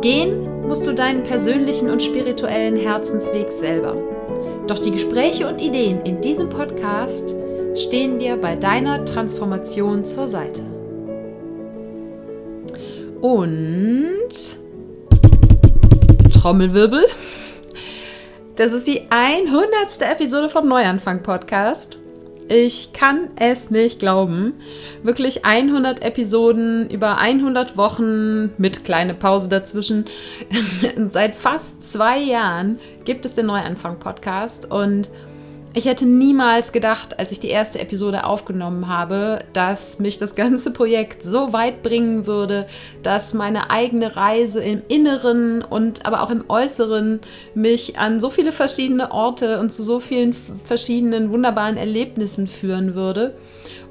Gehen musst du deinen persönlichen und spirituellen Herzensweg selber. Doch die Gespräche und Ideen in diesem Podcast stehen dir bei deiner Transformation zur Seite. Und Trommelwirbel. Das ist die 100. Episode vom Neuanfang Podcast. Ich kann es nicht glauben. Wirklich 100 Episoden über 100 Wochen mit kleine Pause dazwischen. Seit fast zwei Jahren gibt es den Neuanfang-Podcast und ich hätte niemals gedacht, als ich die erste Episode aufgenommen habe, dass mich das ganze Projekt so weit bringen würde, dass meine eigene Reise im Inneren und aber auch im Äußeren mich an so viele verschiedene Orte und zu so vielen verschiedenen wunderbaren Erlebnissen führen würde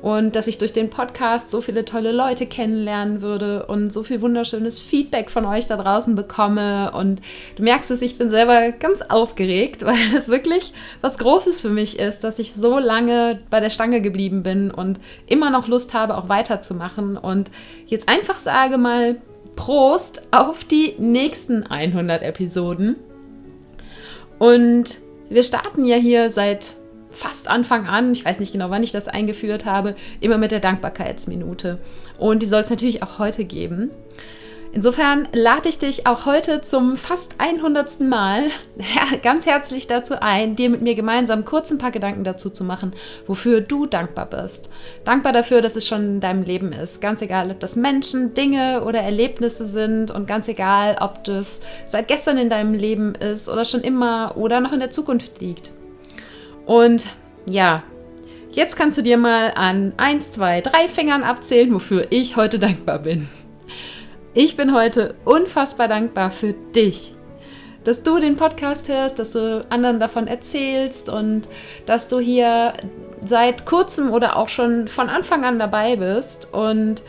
und dass ich durch den Podcast so viele tolle Leute kennenlernen würde und so viel wunderschönes Feedback von euch da draußen bekomme. Und du merkst es, ich bin selber ganz aufgeregt, weil das wirklich was Großes für mich ist, dass ich so lange bei der Stange geblieben bin und immer noch Lust habe, auch weiterzumachen. Und jetzt einfach sage mal Prost auf die nächsten 100 Episoden. Und wir starten ja hier seit fast Anfang an, ich weiß nicht genau, wann ich das eingeführt habe, immer mit der Dankbarkeitsminute. Und die soll es natürlich auch heute geben. Insofern lade ich dich auch heute zum fast 100. Mal ganz herzlich dazu ein, dir mit mir gemeinsam kurz ein paar Gedanken dazu zu machen, wofür du dankbar bist. Dankbar dafür, dass es schon in deinem Leben ist. Ganz egal, ob das Menschen, Dinge oder Erlebnisse sind und ganz egal, ob das seit gestern in deinem Leben ist oder schon immer oder noch in der Zukunft liegt. Und ja, jetzt kannst du dir mal an 1, 2, 3 Fingern abzählen, wofür ich heute dankbar bin. Ich bin heute unfassbar dankbar für dich, dass du den Podcast hörst, dass du anderen davon erzählst und dass du hier seit kurzem oder auch schon von Anfang an dabei bist und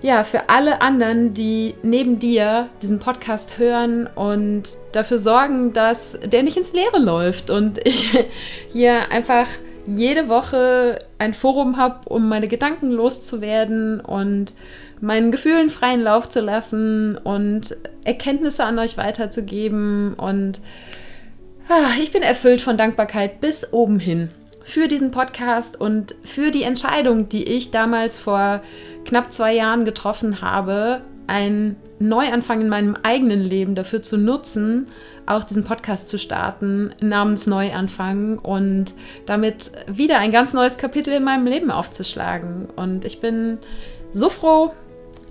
ja, für alle anderen, die neben dir diesen Podcast hören und dafür sorgen, dass der nicht ins Leere läuft und ich hier einfach jede Woche ein Forum habe, um meine Gedanken loszuwerden und meinen Gefühlen freien Lauf zu lassen und Erkenntnisse an euch weiterzugeben. Und ah, ich bin erfüllt von Dankbarkeit bis oben hin für diesen Podcast und für die Entscheidung, die ich damals vor knapp zwei Jahren getroffen habe, einen Neuanfang in meinem eigenen Leben dafür zu nutzen, auch diesen Podcast zu starten namens Neuanfang und damit wieder ein ganz neues Kapitel in meinem Leben aufzuschlagen. Und ich bin so froh,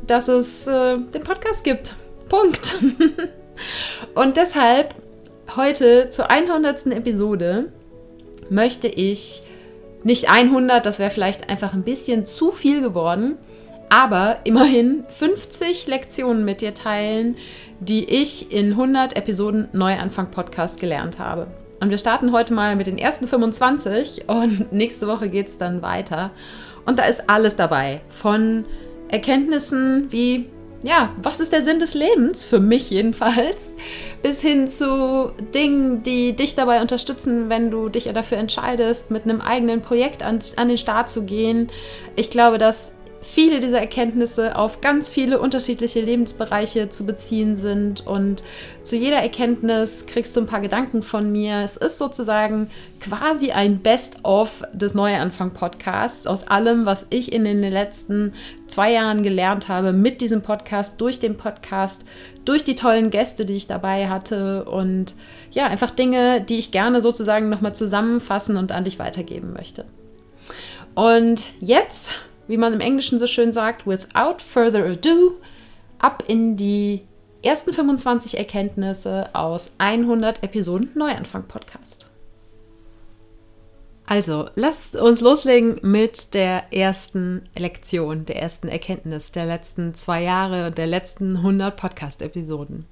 dass es äh, den Podcast gibt. Punkt. und deshalb heute zur 100. Episode möchte ich nicht 100, das wäre vielleicht einfach ein bisschen zu viel geworden, aber immerhin 50 Lektionen mit dir teilen, die ich in 100 Episoden Neuanfang Podcast gelernt habe. Und wir starten heute mal mit den ersten 25 und nächste Woche geht es dann weiter. Und da ist alles dabei. Von Erkenntnissen wie ja, was ist der Sinn des Lebens? Für mich jedenfalls. Bis hin zu Dingen, die dich dabei unterstützen, wenn du dich dafür entscheidest, mit einem eigenen Projekt an, an den Start zu gehen. Ich glaube, dass viele dieser Erkenntnisse auf ganz viele unterschiedliche Lebensbereiche zu beziehen sind und zu jeder Erkenntnis kriegst du ein paar Gedanken von mir. Es ist sozusagen quasi ein Best-of des Neuanfang-Podcasts aus allem, was ich in den letzten zwei Jahren gelernt habe mit diesem Podcast, durch den Podcast, durch die tollen Gäste, die ich dabei hatte und ja, einfach Dinge, die ich gerne sozusagen nochmal zusammenfassen und an dich weitergeben möchte. Und jetzt wie man im Englischen so schön sagt, without further ado, ab in die ersten 25 Erkenntnisse aus 100 Episoden Neuanfang Podcast. Also, lasst uns loslegen mit der ersten Lektion, der ersten Erkenntnis der letzten zwei Jahre und der letzten 100 Podcast-Episoden.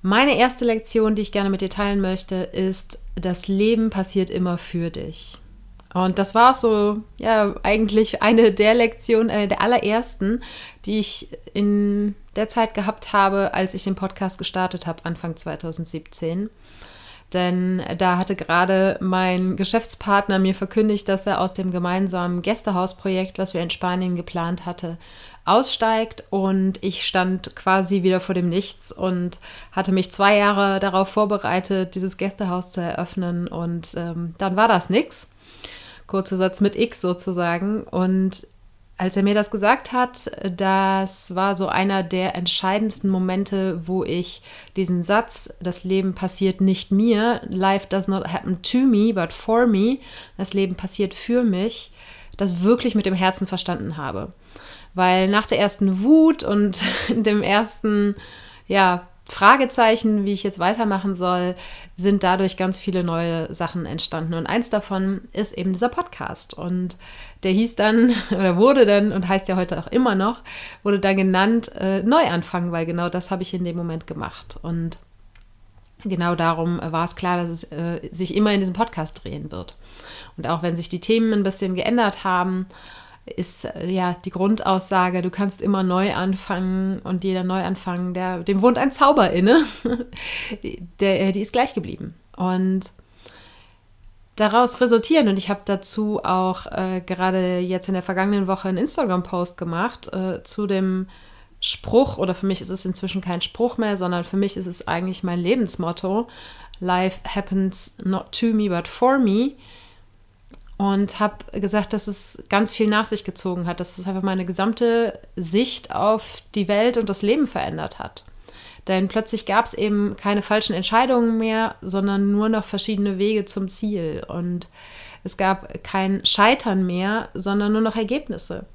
Meine erste Lektion, die ich gerne mit dir teilen möchte, ist, das Leben passiert immer für dich. Und das war so, ja, eigentlich eine der Lektionen, eine der allerersten, die ich in der Zeit gehabt habe, als ich den Podcast gestartet habe, Anfang 2017. Denn da hatte gerade mein Geschäftspartner mir verkündigt, dass er aus dem gemeinsamen Gästehausprojekt, was wir in Spanien geplant hatte, aussteigt und ich stand quasi wieder vor dem Nichts und hatte mich zwei Jahre darauf vorbereitet, dieses Gästehaus zu eröffnen und ähm, dann war das nichts. Kurzer Satz mit X sozusagen und als er mir das gesagt hat, das war so einer der entscheidendsten Momente, wo ich diesen Satz, das Leben passiert nicht mir, life does not happen to me, but for me, das Leben passiert für mich, das wirklich mit dem Herzen verstanden habe. Weil nach der ersten Wut und dem ersten, ja, Fragezeichen, wie ich jetzt weitermachen soll, sind dadurch ganz viele neue Sachen entstanden. Und eins davon ist eben dieser Podcast. Und der hieß dann, oder wurde dann, und heißt ja heute auch immer noch, wurde dann genannt äh, Neuanfang, weil genau das habe ich in dem Moment gemacht. Und genau darum war es klar, dass es äh, sich immer in diesem Podcast drehen wird. Und auch wenn sich die Themen ein bisschen geändert haben, ist äh, ja die Grundaussage, du kannst immer neu anfangen und jeder Neuanfang, der, dem wohnt ein Zauber inne, der, äh, die ist gleich geblieben. Und daraus resultieren, und ich habe dazu auch äh, gerade jetzt in der vergangenen Woche einen Instagram-Post gemacht äh, zu dem Spruch, oder für mich ist es inzwischen kein Spruch mehr, sondern für mich ist es eigentlich mein Lebensmotto, Life happens not to me, but for me und habe gesagt, dass es ganz viel nach sich gezogen hat, dass es einfach meine gesamte Sicht auf die Welt und das Leben verändert hat. Denn plötzlich gab es eben keine falschen Entscheidungen mehr, sondern nur noch verschiedene Wege zum Ziel. Und es gab kein Scheitern mehr, sondern nur noch Ergebnisse.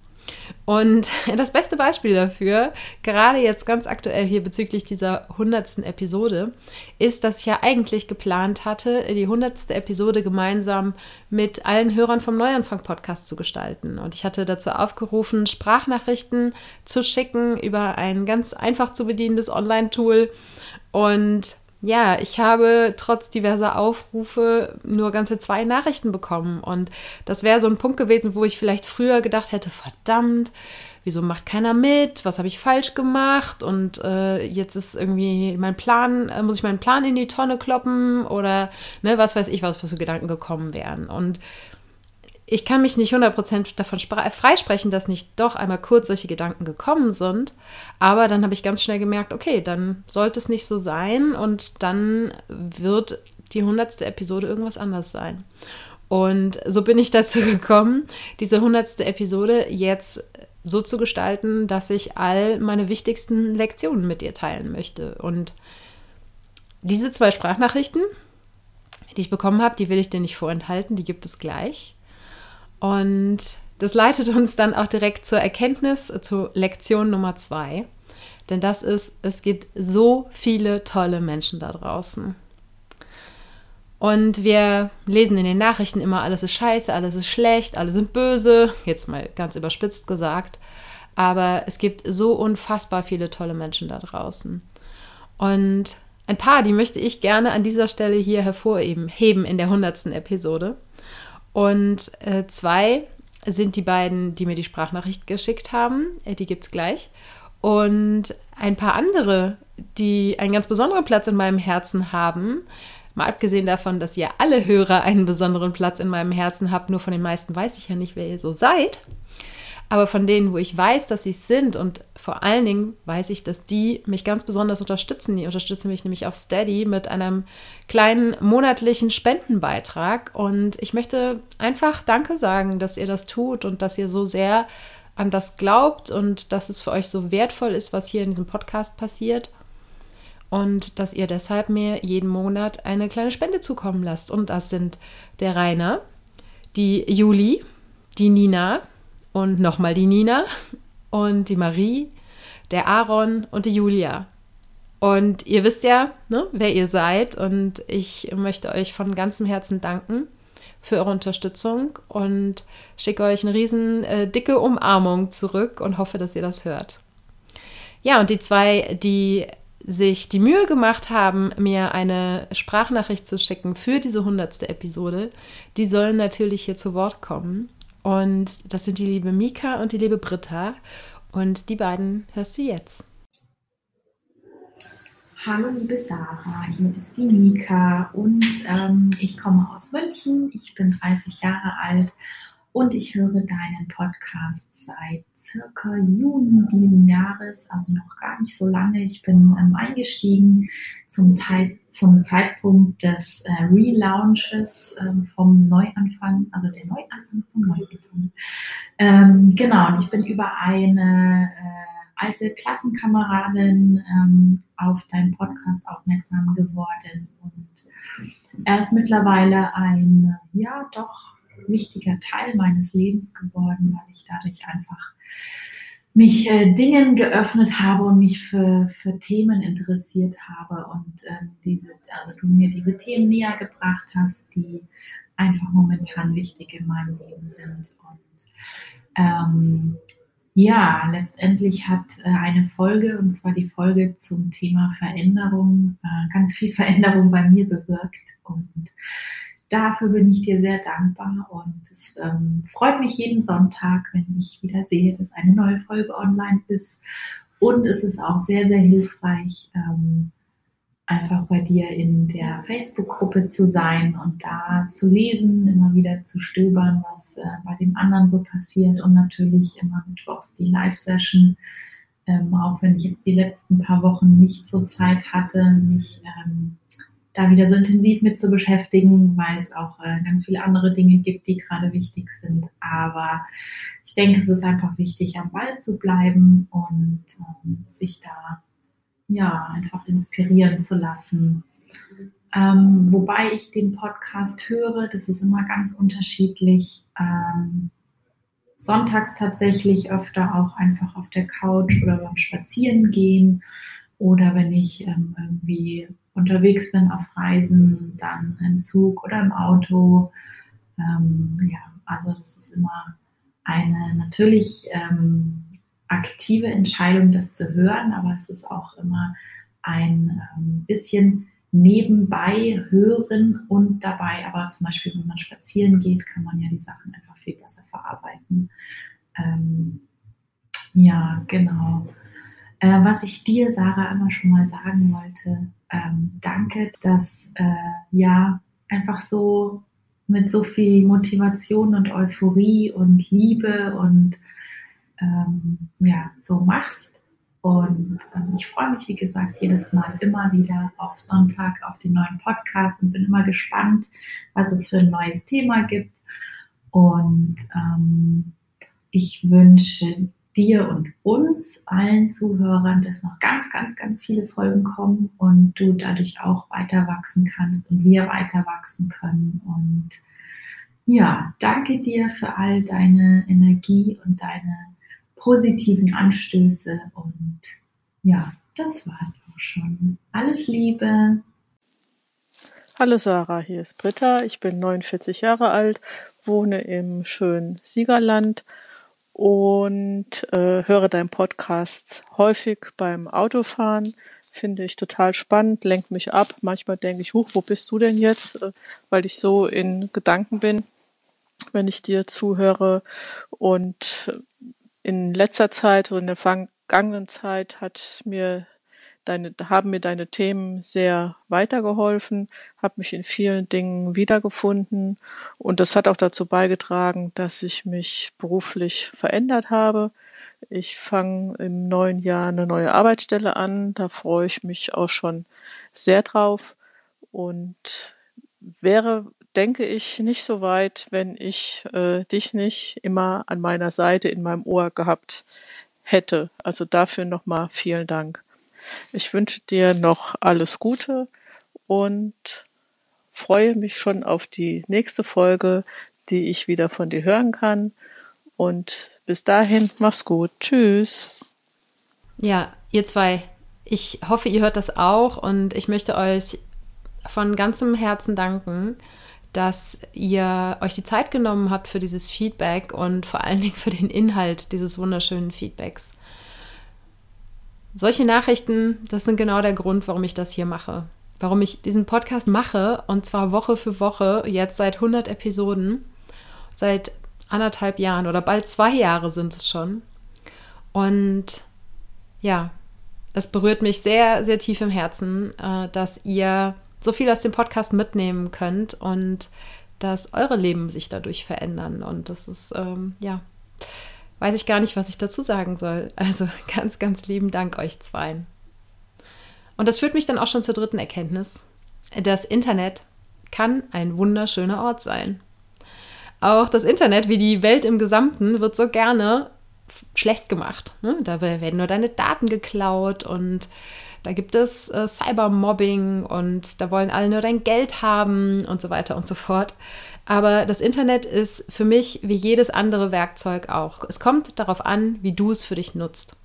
Und das beste Beispiel dafür, gerade jetzt ganz aktuell hier bezüglich dieser hundertsten Episode, ist, dass ich ja eigentlich geplant hatte, die hundertste Episode gemeinsam mit allen Hörern vom Neuanfang-Podcast zu gestalten. Und ich hatte dazu aufgerufen, Sprachnachrichten zu schicken über ein ganz einfach zu bedienendes Online-Tool. Und ja, ich habe trotz diverser Aufrufe nur ganze zwei Nachrichten bekommen. Und das wäre so ein Punkt gewesen, wo ich vielleicht früher gedacht hätte, verdammt, wieso macht keiner mit? Was habe ich falsch gemacht? Und äh, jetzt ist irgendwie mein Plan, äh, muss ich meinen Plan in die Tonne kloppen? Oder ne, was weiß ich, was, für Gedanken gekommen wären. Und ich kann mich nicht 100% davon freisprechen, dass nicht doch einmal kurz solche Gedanken gekommen sind. Aber dann habe ich ganz schnell gemerkt, okay, dann sollte es nicht so sein und dann wird die 100. Episode irgendwas anders sein. Und so bin ich dazu gekommen, diese 100. Episode jetzt so zu gestalten, dass ich all meine wichtigsten Lektionen mit dir teilen möchte. Und diese zwei Sprachnachrichten, die ich bekommen habe, die will ich dir nicht vorenthalten, die gibt es gleich. Und das leitet uns dann auch direkt zur Erkenntnis, zu Lektion Nummer zwei. Denn das ist, es gibt so viele tolle Menschen da draußen. Und wir lesen in den Nachrichten immer, alles ist scheiße, alles ist schlecht, alle sind böse, jetzt mal ganz überspitzt gesagt. Aber es gibt so unfassbar viele tolle Menschen da draußen. Und ein paar, die möchte ich gerne an dieser Stelle hier hervorheben, heben in der hundertsten Episode. Und äh, zwei sind die beiden, die mir die Sprachnachricht geschickt haben. Äh, die gibt es gleich. Und ein paar andere, die einen ganz besonderen Platz in meinem Herzen haben. Mal abgesehen davon, dass ihr alle Hörer einen besonderen Platz in meinem Herzen habt, nur von den meisten weiß ich ja nicht, wer ihr so seid. Aber von denen, wo ich weiß, dass sie es sind und vor allen Dingen weiß ich, dass die mich ganz besonders unterstützen. Die unterstützen mich nämlich auf Steady mit einem kleinen monatlichen Spendenbeitrag. Und ich möchte einfach Danke sagen, dass ihr das tut und dass ihr so sehr an das glaubt und dass es für euch so wertvoll ist, was hier in diesem Podcast passiert. Und dass ihr deshalb mir jeden Monat eine kleine Spende zukommen lasst. Und das sind der Rainer, die Juli, die Nina, und nochmal die Nina und die Marie, der Aaron und die Julia. Und ihr wisst ja, ne, wer ihr seid. Und ich möchte euch von ganzem Herzen danken für eure Unterstützung und schicke euch eine riesen äh, dicke Umarmung zurück und hoffe, dass ihr das hört. Ja, und die zwei, die sich die Mühe gemacht haben, mir eine Sprachnachricht zu schicken für diese hundertste Episode, die sollen natürlich hier zu Wort kommen. Und das sind die liebe Mika und die liebe Britta. Und die beiden hörst du jetzt. Hallo liebe Sarah, hier ist die Mika und ähm, ich komme aus München. Ich bin 30 Jahre alt und ich höre deinen Podcast seit circa Juni diesen Jahres, also noch gar nicht so lange. Ich bin ähm, eingestiegen zum, Teil, zum Zeitpunkt des äh, Relaunches ähm, vom Neuanfang, also der Neuanfang vom Neuanfang. Ähm, genau, und ich bin über eine äh, alte Klassenkameradin ähm, auf deinen Podcast aufmerksam geworden und er ist mittlerweile ein, ja, doch wichtiger Teil meines Lebens geworden, weil ich dadurch einfach mich äh, Dingen geöffnet habe und mich für, für Themen interessiert habe und ähm, diese, also du mir diese Themen näher gebracht hast, die einfach momentan wichtig in meinem Leben sind. Und ähm, ja, letztendlich hat äh, eine Folge, und zwar die Folge zum Thema Veränderung, äh, ganz viel Veränderung bei mir bewirkt. Und dafür bin ich dir sehr dankbar und es ähm, freut mich jeden Sonntag, wenn ich wieder sehe, dass eine neue Folge online ist. Und es ist auch sehr, sehr hilfreich, ähm, einfach bei dir in der Facebook-Gruppe zu sein und da zu lesen, immer wieder zu stöbern, was äh, bei den anderen so passiert und natürlich immer mittwochs die Live-Session. Ähm, auch wenn ich jetzt die letzten paar Wochen nicht so Zeit hatte, mich ähm, da wieder so intensiv mit zu beschäftigen, weil es auch äh, ganz viele andere Dinge gibt, die gerade wichtig sind. Aber ich denke, es ist einfach wichtig, am Ball zu bleiben und ähm, sich da ja einfach inspirieren zu lassen. Ähm, wobei ich den Podcast höre, das ist immer ganz unterschiedlich. Ähm, sonntags tatsächlich öfter auch einfach auf der Couch oder beim Spazierengehen oder wenn ich ähm, irgendwie unterwegs bin auf Reisen, dann im Zug oder im Auto. Ähm, ja, also das ist immer eine natürlich ähm, aktive Entscheidung, das zu hören, aber es ist auch immer ein ähm, bisschen nebenbei hören und dabei, aber zum Beispiel, wenn man spazieren geht, kann man ja die Sachen einfach viel besser verarbeiten. Ähm, ja, genau. Äh, was ich dir, Sarah, immer schon mal sagen wollte, ähm, danke, dass äh, ja einfach so mit so viel Motivation und Euphorie und Liebe und ähm, ja, so machst. Und ähm, ich freue mich, wie gesagt, jedes Mal immer wieder auf Sonntag auf den neuen Podcast und bin immer gespannt, was es für ein neues Thema gibt. Und ähm, ich wünsche dir und uns, allen Zuhörern, dass noch ganz, ganz, ganz viele Folgen kommen und du dadurch auch weiter wachsen kannst und wir weiter wachsen können. Und ja, danke dir für all deine Energie und deine positiven Anstöße. Und ja, das war's auch schon. Alles Liebe. Hallo Sarah, hier ist Britta. Ich bin 49 Jahre alt, wohne im schönen Siegerland und äh, höre deinen Podcast häufig beim Autofahren. Finde ich total spannend, lenkt mich ab. Manchmal denke ich, huch, wo bist du denn jetzt? Äh, weil ich so in Gedanken bin, wenn ich dir zuhöre. Und in letzter Zeit oder in der vergangenen Zeit hat mir deine, haben mir deine Themen sehr weitergeholfen, habe mich in vielen Dingen wiedergefunden und das hat auch dazu beigetragen, dass ich mich beruflich verändert habe. Ich fange im neuen Jahr eine neue Arbeitsstelle an, da freue ich mich auch schon sehr drauf und wäre, denke ich, nicht so weit, wenn ich äh, dich nicht immer an meiner Seite in meinem Ohr gehabt hätte. Also dafür nochmal vielen Dank. Ich wünsche dir noch alles Gute und freue mich schon auf die nächste Folge, die ich wieder von dir hören kann. Und bis dahin, mach's gut. Tschüss. Ja, ihr zwei, ich hoffe, ihr hört das auch und ich möchte euch von ganzem Herzen danken, dass ihr euch die Zeit genommen habt für dieses Feedback und vor allen Dingen für den Inhalt dieses wunderschönen Feedbacks. Solche Nachrichten, das sind genau der Grund, warum ich das hier mache. Warum ich diesen Podcast mache und zwar Woche für Woche, jetzt seit 100 Episoden, seit anderthalb Jahren oder bald zwei Jahre sind es schon. Und ja, es berührt mich sehr, sehr tief im Herzen, äh, dass ihr so viel aus dem Podcast mitnehmen könnt und dass eure Leben sich dadurch verändern. Und das ist, ähm, ja, weiß ich gar nicht, was ich dazu sagen soll. Also ganz, ganz lieben Dank euch zweien. Und das führt mich dann auch schon zur dritten Erkenntnis. Das Internet kann ein wunderschöner Ort sein. Auch das Internet, wie die Welt im Gesamten, wird so gerne schlecht gemacht. Ne? Da werden nur deine Daten geklaut und da gibt es äh, Cybermobbing und da wollen alle nur dein Geld haben und so weiter und so fort. Aber das Internet ist für mich wie jedes andere Werkzeug auch. Es kommt darauf an, wie du es für dich nutzt.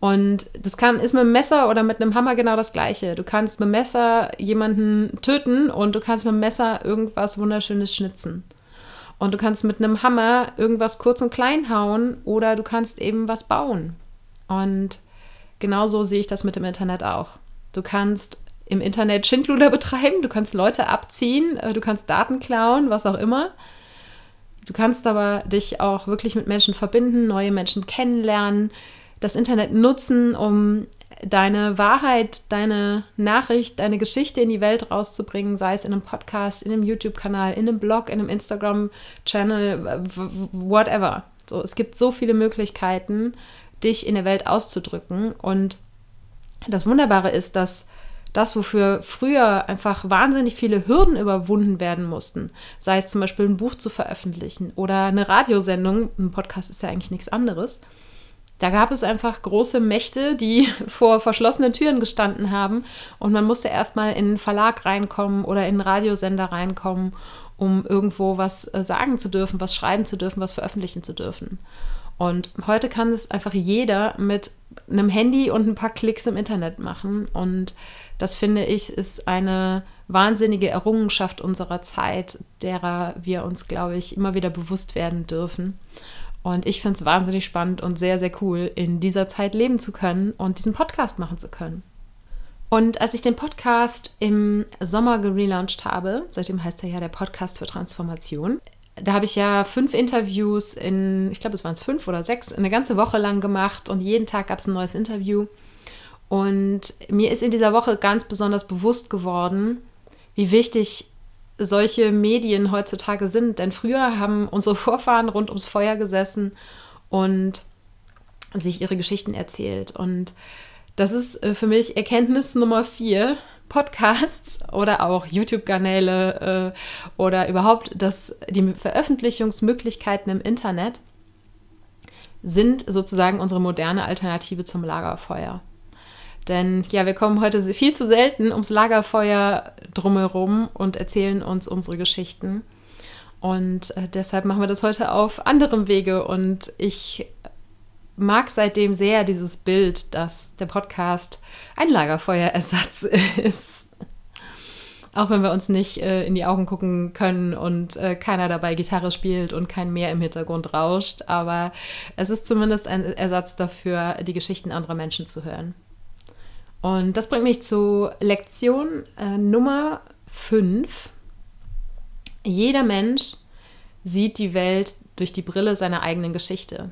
Und das kann, ist mit einem Messer oder mit einem Hammer genau das Gleiche. Du kannst mit dem Messer jemanden töten und du kannst mit dem Messer irgendwas Wunderschönes schnitzen. Und du kannst mit einem Hammer irgendwas kurz und klein hauen oder du kannst eben was bauen. Und genauso sehe ich das mit dem Internet auch. Du kannst im Internet Schindluder betreiben, du kannst Leute abziehen, äh, du kannst Daten klauen, was auch immer. Du kannst aber dich auch wirklich mit Menschen verbinden, neue Menschen kennenlernen, das Internet nutzen, um deine Wahrheit, deine Nachricht, deine Geschichte in die Welt rauszubringen, sei es in einem Podcast, in einem YouTube-Kanal, in einem Blog, in einem Instagram-Channel, whatever. So, es gibt so viele Möglichkeiten, dich in der Welt auszudrücken. Und das Wunderbare ist, dass das, wofür früher einfach wahnsinnig viele Hürden überwunden werden mussten, sei es zum Beispiel ein Buch zu veröffentlichen oder eine Radiosendung, ein Podcast ist ja eigentlich nichts anderes, da gab es einfach große Mächte, die vor verschlossenen Türen gestanden haben und man musste erstmal in einen Verlag reinkommen oder in einen Radiosender reinkommen, um irgendwo was äh, sagen zu dürfen, was schreiben zu dürfen, was veröffentlichen zu dürfen. Und heute kann es einfach jeder mit einem Handy und ein paar Klicks im Internet machen. Und das finde ich ist eine wahnsinnige Errungenschaft unserer Zeit, derer wir uns, glaube ich, immer wieder bewusst werden dürfen. Und ich finde es wahnsinnig spannend und sehr, sehr cool, in dieser Zeit leben zu können und diesen Podcast machen zu können. Und als ich den Podcast im Sommer gelauncht habe, seitdem heißt er ja der Podcast für Transformation, da habe ich ja fünf Interviews in, ich glaube, es waren es fünf oder sechs, eine ganze Woche lang gemacht und jeden Tag gab es ein neues Interview. Und mir ist in dieser Woche ganz besonders bewusst geworden, wie wichtig solche Medien heutzutage sind. Denn früher haben unsere Vorfahren rund ums Feuer gesessen und sich ihre Geschichten erzählt. Und das ist äh, für mich Erkenntnis Nummer vier. Podcasts oder auch YouTube-Kanäle äh, oder überhaupt das, die Veröffentlichungsmöglichkeiten im Internet sind sozusagen unsere moderne Alternative zum Lagerfeuer. Denn ja, wir kommen heute viel zu selten ums Lagerfeuer drumherum und erzählen uns unsere Geschichten. Und äh, deshalb machen wir das heute auf anderem Wege. Und ich mag seitdem sehr dieses Bild, dass der Podcast ein Lagerfeuerersatz ist. Auch wenn wir uns nicht äh, in die Augen gucken können und äh, keiner dabei Gitarre spielt und kein Meer im Hintergrund rauscht. Aber es ist zumindest ein Ersatz dafür, die Geschichten anderer Menschen zu hören. Und das bringt mich zu Lektion äh, Nummer 5. Jeder Mensch sieht die Welt durch die Brille seiner eigenen Geschichte.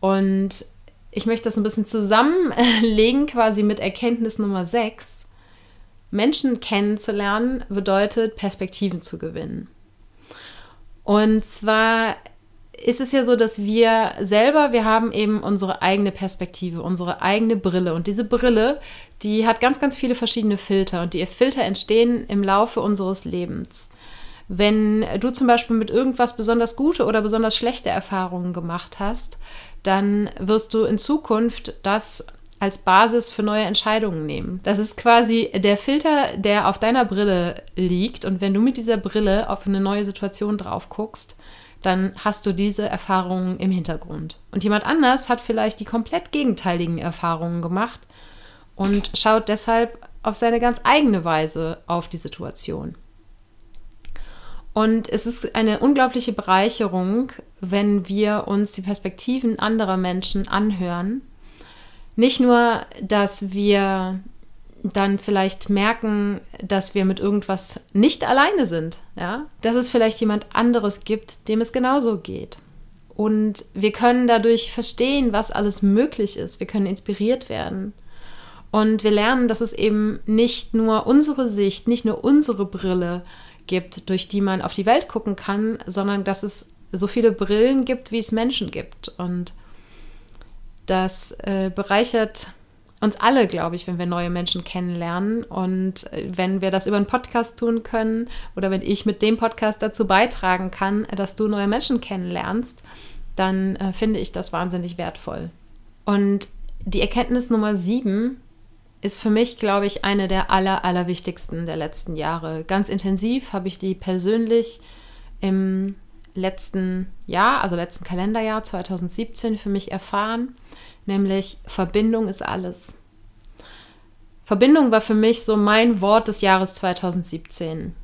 Und ich möchte das ein bisschen zusammenlegen, quasi mit Erkenntnis Nummer 6. Menschen kennenzulernen bedeutet, Perspektiven zu gewinnen. Und zwar ist es ja so, dass wir selber, wir haben eben unsere eigene Perspektive, unsere eigene Brille. Und diese Brille, die hat ganz, ganz viele verschiedene Filter. Und die Filter entstehen im Laufe unseres Lebens. Wenn du zum Beispiel mit irgendwas besonders gute oder besonders schlechte Erfahrungen gemacht hast, dann wirst du in Zukunft das als Basis für neue Entscheidungen nehmen. Das ist quasi der Filter, der auf deiner Brille liegt. Und wenn du mit dieser Brille auf eine neue Situation drauf guckst, dann hast du diese Erfahrungen im Hintergrund. Und jemand anders hat vielleicht die komplett gegenteiligen Erfahrungen gemacht und schaut deshalb auf seine ganz eigene Weise auf die Situation. Und es ist eine unglaubliche Bereicherung, wenn wir uns die Perspektiven anderer Menschen anhören, nicht nur, dass wir dann vielleicht merken, dass wir mit irgendwas nicht alleine sind, ja, dass es vielleicht jemand anderes gibt, dem es genauso geht. Und wir können dadurch verstehen, was alles möglich ist. Wir können inspiriert werden. Und wir lernen, dass es eben nicht nur unsere Sicht, nicht nur unsere Brille gibt, durch die man auf die Welt gucken kann, sondern dass es so viele Brillen gibt, wie es Menschen gibt. Und das äh, bereichert uns alle, glaube ich, wenn wir neue Menschen kennenlernen. Und äh, wenn wir das über einen Podcast tun können oder wenn ich mit dem Podcast dazu beitragen kann, dass du neue Menschen kennenlernst, dann äh, finde ich das wahnsinnig wertvoll. Und die Erkenntnis Nummer sieben ist für mich, glaube ich, eine der aller, allerwichtigsten der letzten Jahre. Ganz intensiv habe ich die persönlich im letzten Jahr, also letzten Kalenderjahr 2017 für mich erfahren, nämlich Verbindung ist alles. Verbindung war für mich so mein Wort des Jahres 2017.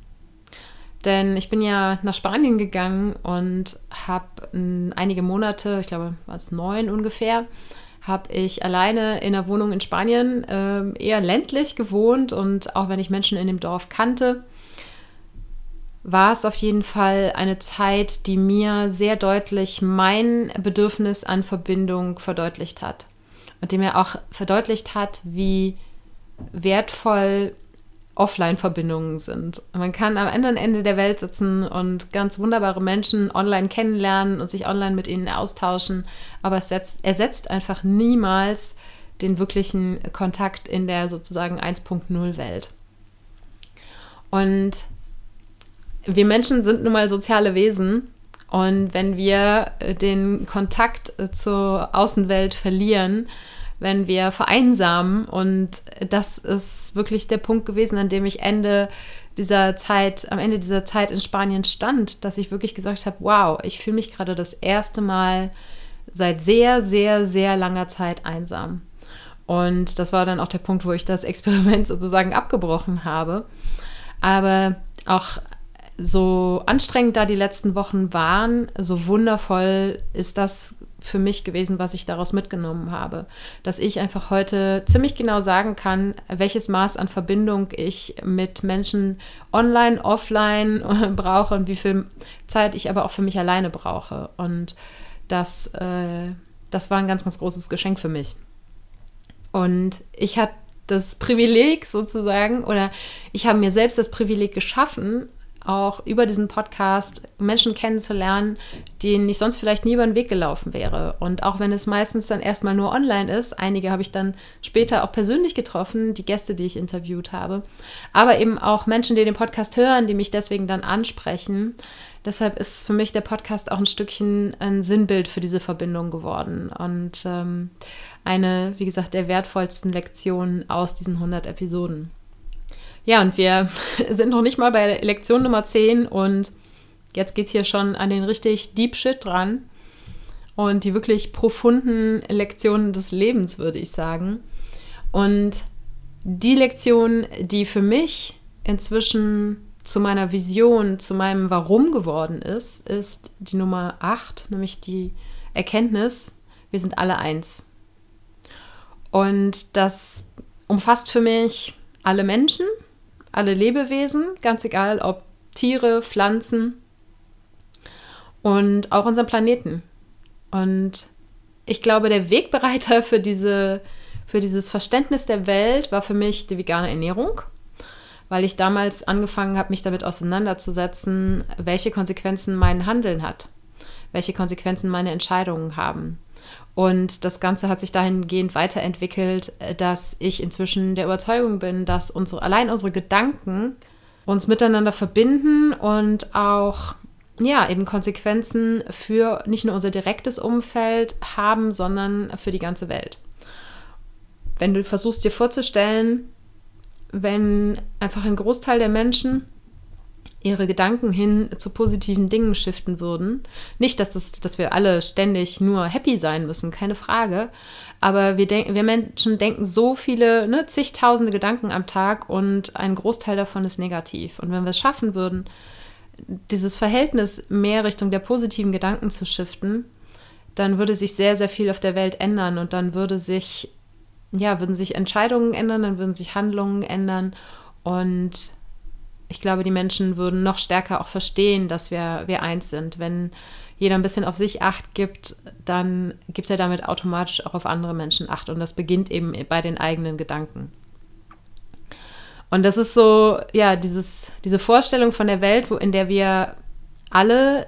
Denn ich bin ja nach Spanien gegangen und habe einige Monate, ich glaube, was neun ungefähr, habe ich alleine in einer Wohnung in Spanien äh, eher ländlich gewohnt und auch wenn ich Menschen in dem Dorf kannte, war es auf jeden Fall eine Zeit, die mir sehr deutlich mein Bedürfnis an Verbindung verdeutlicht hat und die mir auch verdeutlicht hat, wie wertvoll Offline-Verbindungen sind. Man kann am anderen Ende der Welt sitzen und ganz wunderbare Menschen online kennenlernen und sich online mit ihnen austauschen, aber es setzt, ersetzt einfach niemals den wirklichen Kontakt in der sozusagen 1.0 Welt. Und wir Menschen sind nun mal soziale Wesen und wenn wir den Kontakt zur Außenwelt verlieren, wenn wir vereinsamen. Und das ist wirklich der Punkt gewesen, an dem ich Ende dieser Zeit, am Ende dieser Zeit in Spanien stand, dass ich wirklich gesagt habe, wow, ich fühle mich gerade das erste Mal seit sehr, sehr, sehr langer Zeit einsam. Und das war dann auch der Punkt, wo ich das Experiment sozusagen abgebrochen habe. Aber auch so anstrengend da die letzten Wochen waren, so wundervoll ist das für mich gewesen, was ich daraus mitgenommen habe. Dass ich einfach heute ziemlich genau sagen kann, welches Maß an Verbindung ich mit Menschen online, offline brauche und wie viel Zeit ich aber auch für mich alleine brauche. Und das, äh, das war ein ganz, ganz großes Geschenk für mich. Und ich hatte das Privileg sozusagen, oder ich habe mir selbst das Privileg geschaffen, auch über diesen Podcast Menschen kennenzulernen, denen ich sonst vielleicht nie über den Weg gelaufen wäre. Und auch wenn es meistens dann erstmal nur online ist, einige habe ich dann später auch persönlich getroffen, die Gäste, die ich interviewt habe, aber eben auch Menschen, die den Podcast hören, die mich deswegen dann ansprechen. Deshalb ist für mich der Podcast auch ein Stückchen ein Sinnbild für diese Verbindung geworden und ähm, eine, wie gesagt, der wertvollsten Lektionen aus diesen 100 Episoden. Ja, und wir sind noch nicht mal bei Lektion Nummer 10 und jetzt geht es hier schon an den richtig Deep Shit dran und die wirklich profunden Lektionen des Lebens, würde ich sagen. Und die Lektion, die für mich inzwischen zu meiner Vision, zu meinem Warum geworden ist, ist die Nummer 8, nämlich die Erkenntnis, wir sind alle eins. Und das umfasst für mich alle Menschen, alle Lebewesen, ganz egal ob Tiere, Pflanzen und auch unseren Planeten. Und ich glaube, der Wegbereiter für, diese, für dieses Verständnis der Welt war für mich die vegane Ernährung, weil ich damals angefangen habe, mich damit auseinanderzusetzen, welche Konsequenzen mein Handeln hat, welche Konsequenzen meine Entscheidungen haben. Und das Ganze hat sich dahingehend weiterentwickelt, dass ich inzwischen der Überzeugung bin, dass unsere, allein unsere Gedanken uns miteinander verbinden und auch ja, eben Konsequenzen für nicht nur unser direktes Umfeld haben, sondern für die ganze Welt. Wenn du versuchst dir vorzustellen, wenn einfach ein Großteil der Menschen ihre Gedanken hin zu positiven Dingen shiften würden. Nicht, dass, das, dass wir alle ständig nur happy sein müssen, keine Frage. Aber wir, denk, wir Menschen denken so viele, ne, zigtausende Gedanken am Tag und ein Großteil davon ist negativ. Und wenn wir es schaffen würden, dieses Verhältnis mehr Richtung der positiven Gedanken zu shiften, dann würde sich sehr, sehr viel auf der Welt ändern und dann würde sich ja, würden sich Entscheidungen ändern, dann würden sich Handlungen ändern und ich glaube, die Menschen würden noch stärker auch verstehen, dass wir, wir eins sind. Wenn jeder ein bisschen auf sich Acht gibt, dann gibt er damit automatisch auch auf andere Menschen Acht. Und das beginnt eben bei den eigenen Gedanken. Und das ist so, ja, dieses, diese Vorstellung von der Welt, wo, in der wir alle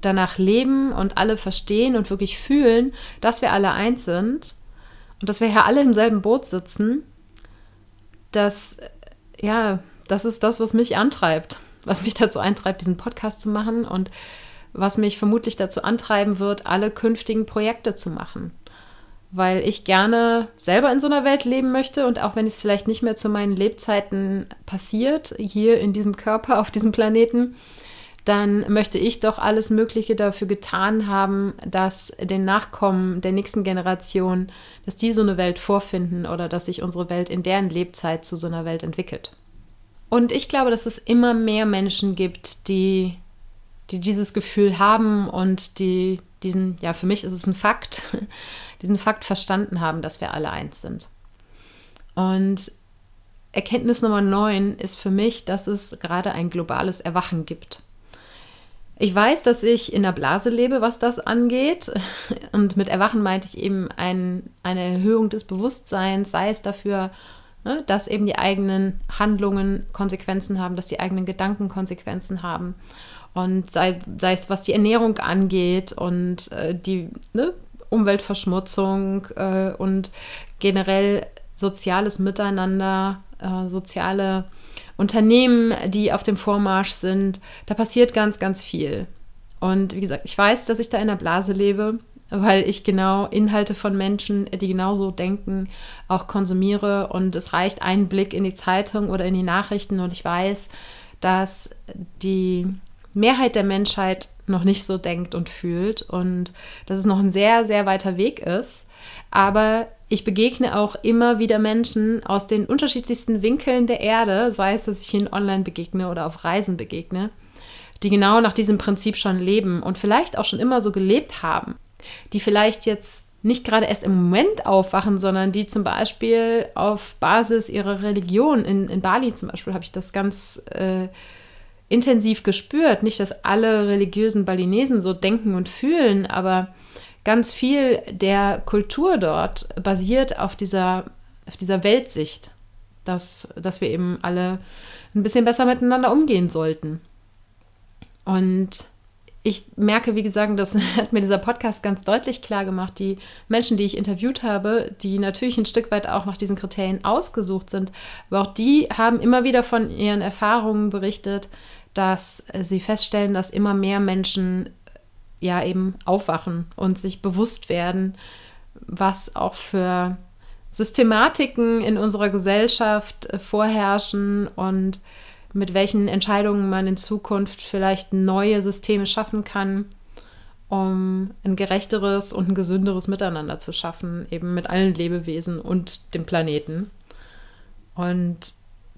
danach leben und alle verstehen und wirklich fühlen, dass wir alle eins sind und dass wir ja alle im selben Boot sitzen, das, ja, das ist das, was mich antreibt, was mich dazu eintreibt, diesen Podcast zu machen und was mich vermutlich dazu antreiben wird, alle künftigen Projekte zu machen. Weil ich gerne selber in so einer Welt leben möchte und auch wenn es vielleicht nicht mehr zu meinen Lebzeiten passiert, hier in diesem Körper, auf diesem Planeten, dann möchte ich doch alles Mögliche dafür getan haben, dass den Nachkommen der nächsten Generation, dass die so eine Welt vorfinden oder dass sich unsere Welt in deren Lebzeit zu so einer Welt entwickelt. Und ich glaube, dass es immer mehr Menschen gibt, die, die dieses Gefühl haben und die diesen, ja, für mich ist es ein Fakt, diesen Fakt verstanden haben, dass wir alle eins sind. Und Erkenntnis Nummer 9 ist für mich, dass es gerade ein globales Erwachen gibt. Ich weiß, dass ich in der Blase lebe, was das angeht. Und mit Erwachen meinte ich eben ein, eine Erhöhung des Bewusstseins, sei es dafür, Ne? Dass eben die eigenen Handlungen Konsequenzen haben, dass die eigenen Gedanken Konsequenzen haben. Und sei, sei es, was die Ernährung angeht und äh, die ne? Umweltverschmutzung äh, und generell soziales Miteinander, äh, soziale Unternehmen, die auf dem Vormarsch sind. Da passiert ganz, ganz viel. Und wie gesagt, ich weiß, dass ich da in der Blase lebe weil ich genau Inhalte von Menschen, die genauso denken, auch konsumiere. Und es reicht ein Blick in die Zeitung oder in die Nachrichten und ich weiß, dass die Mehrheit der Menschheit noch nicht so denkt und fühlt und dass es noch ein sehr, sehr weiter Weg ist. Aber ich begegne auch immer wieder Menschen aus den unterschiedlichsten Winkeln der Erde, sei es, dass ich ihnen online begegne oder auf Reisen begegne, die genau nach diesem Prinzip schon leben und vielleicht auch schon immer so gelebt haben die vielleicht jetzt nicht gerade erst im Moment aufwachen, sondern die zum Beispiel auf Basis ihrer Religion, in, in Bali zum Beispiel habe ich das ganz äh, intensiv gespürt. Nicht, dass alle religiösen Balinesen so denken und fühlen, aber ganz viel der Kultur dort basiert auf dieser, auf dieser Weltsicht, dass, dass wir eben alle ein bisschen besser miteinander umgehen sollten. Und ich merke, wie gesagt, das hat mir dieser Podcast ganz deutlich klar gemacht, die Menschen, die ich interviewt habe, die natürlich ein Stück weit auch nach diesen Kriterien ausgesucht sind, aber auch die haben immer wieder von ihren Erfahrungen berichtet, dass sie feststellen, dass immer mehr Menschen ja eben aufwachen und sich bewusst werden, was auch für Systematiken in unserer Gesellschaft vorherrschen und mit welchen Entscheidungen man in Zukunft vielleicht neue Systeme schaffen kann, um ein gerechteres und ein gesünderes Miteinander zu schaffen, eben mit allen Lebewesen und dem Planeten. Und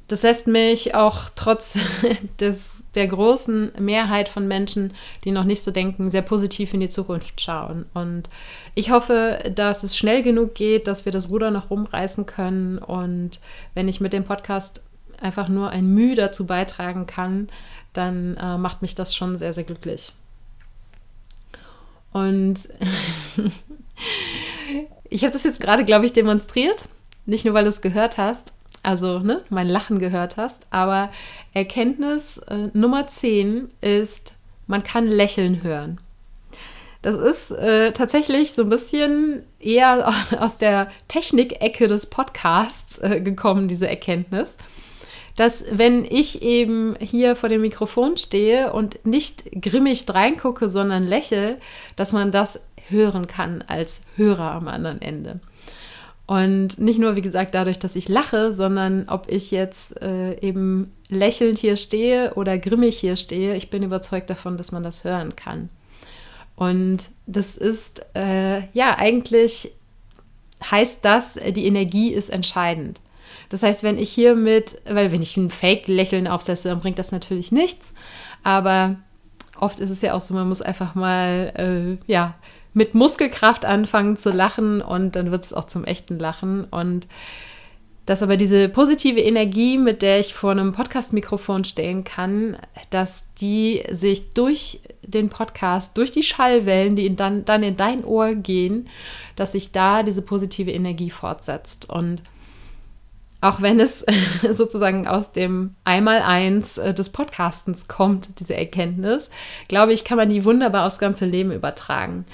das lässt mich auch trotz des, der großen Mehrheit von Menschen, die noch nicht so denken, sehr positiv in die Zukunft schauen. Und ich hoffe, dass es schnell genug geht, dass wir das Ruder noch rumreißen können. Und wenn ich mit dem Podcast einfach nur ein Mühe dazu beitragen kann, dann äh, macht mich das schon sehr, sehr glücklich. Und ich habe das jetzt gerade, glaube ich, demonstriert. Nicht nur, weil du es gehört hast, also ne, mein Lachen gehört hast, aber Erkenntnis äh, Nummer 10 ist, man kann Lächeln hören. Das ist äh, tatsächlich so ein bisschen eher aus der Technikecke des Podcasts äh, gekommen, diese Erkenntnis dass wenn ich eben hier vor dem Mikrofon stehe und nicht grimmig reingucke, sondern lächle, dass man das hören kann als Hörer am anderen Ende. Und nicht nur, wie gesagt, dadurch, dass ich lache, sondern ob ich jetzt äh, eben lächelnd hier stehe oder grimmig hier stehe, ich bin überzeugt davon, dass man das hören kann. Und das ist, äh, ja, eigentlich heißt das, die Energie ist entscheidend. Das heißt, wenn ich hier mit, weil wenn ich ein Fake-Lächeln aufsetze, dann bringt das natürlich nichts. Aber oft ist es ja auch so, man muss einfach mal, äh, ja, mit Muskelkraft anfangen zu lachen und dann wird es auch zum echten Lachen. Und dass aber diese positive Energie, mit der ich vor einem Podcast-Mikrofon stehen kann, dass die sich durch den Podcast, durch die Schallwellen, die dann, dann in dein Ohr gehen, dass sich da diese positive Energie fortsetzt. Und auch wenn es sozusagen aus dem Einmaleins äh, des Podcastens kommt, diese Erkenntnis, glaube ich, kann man die wunderbar aufs ganze Leben übertragen.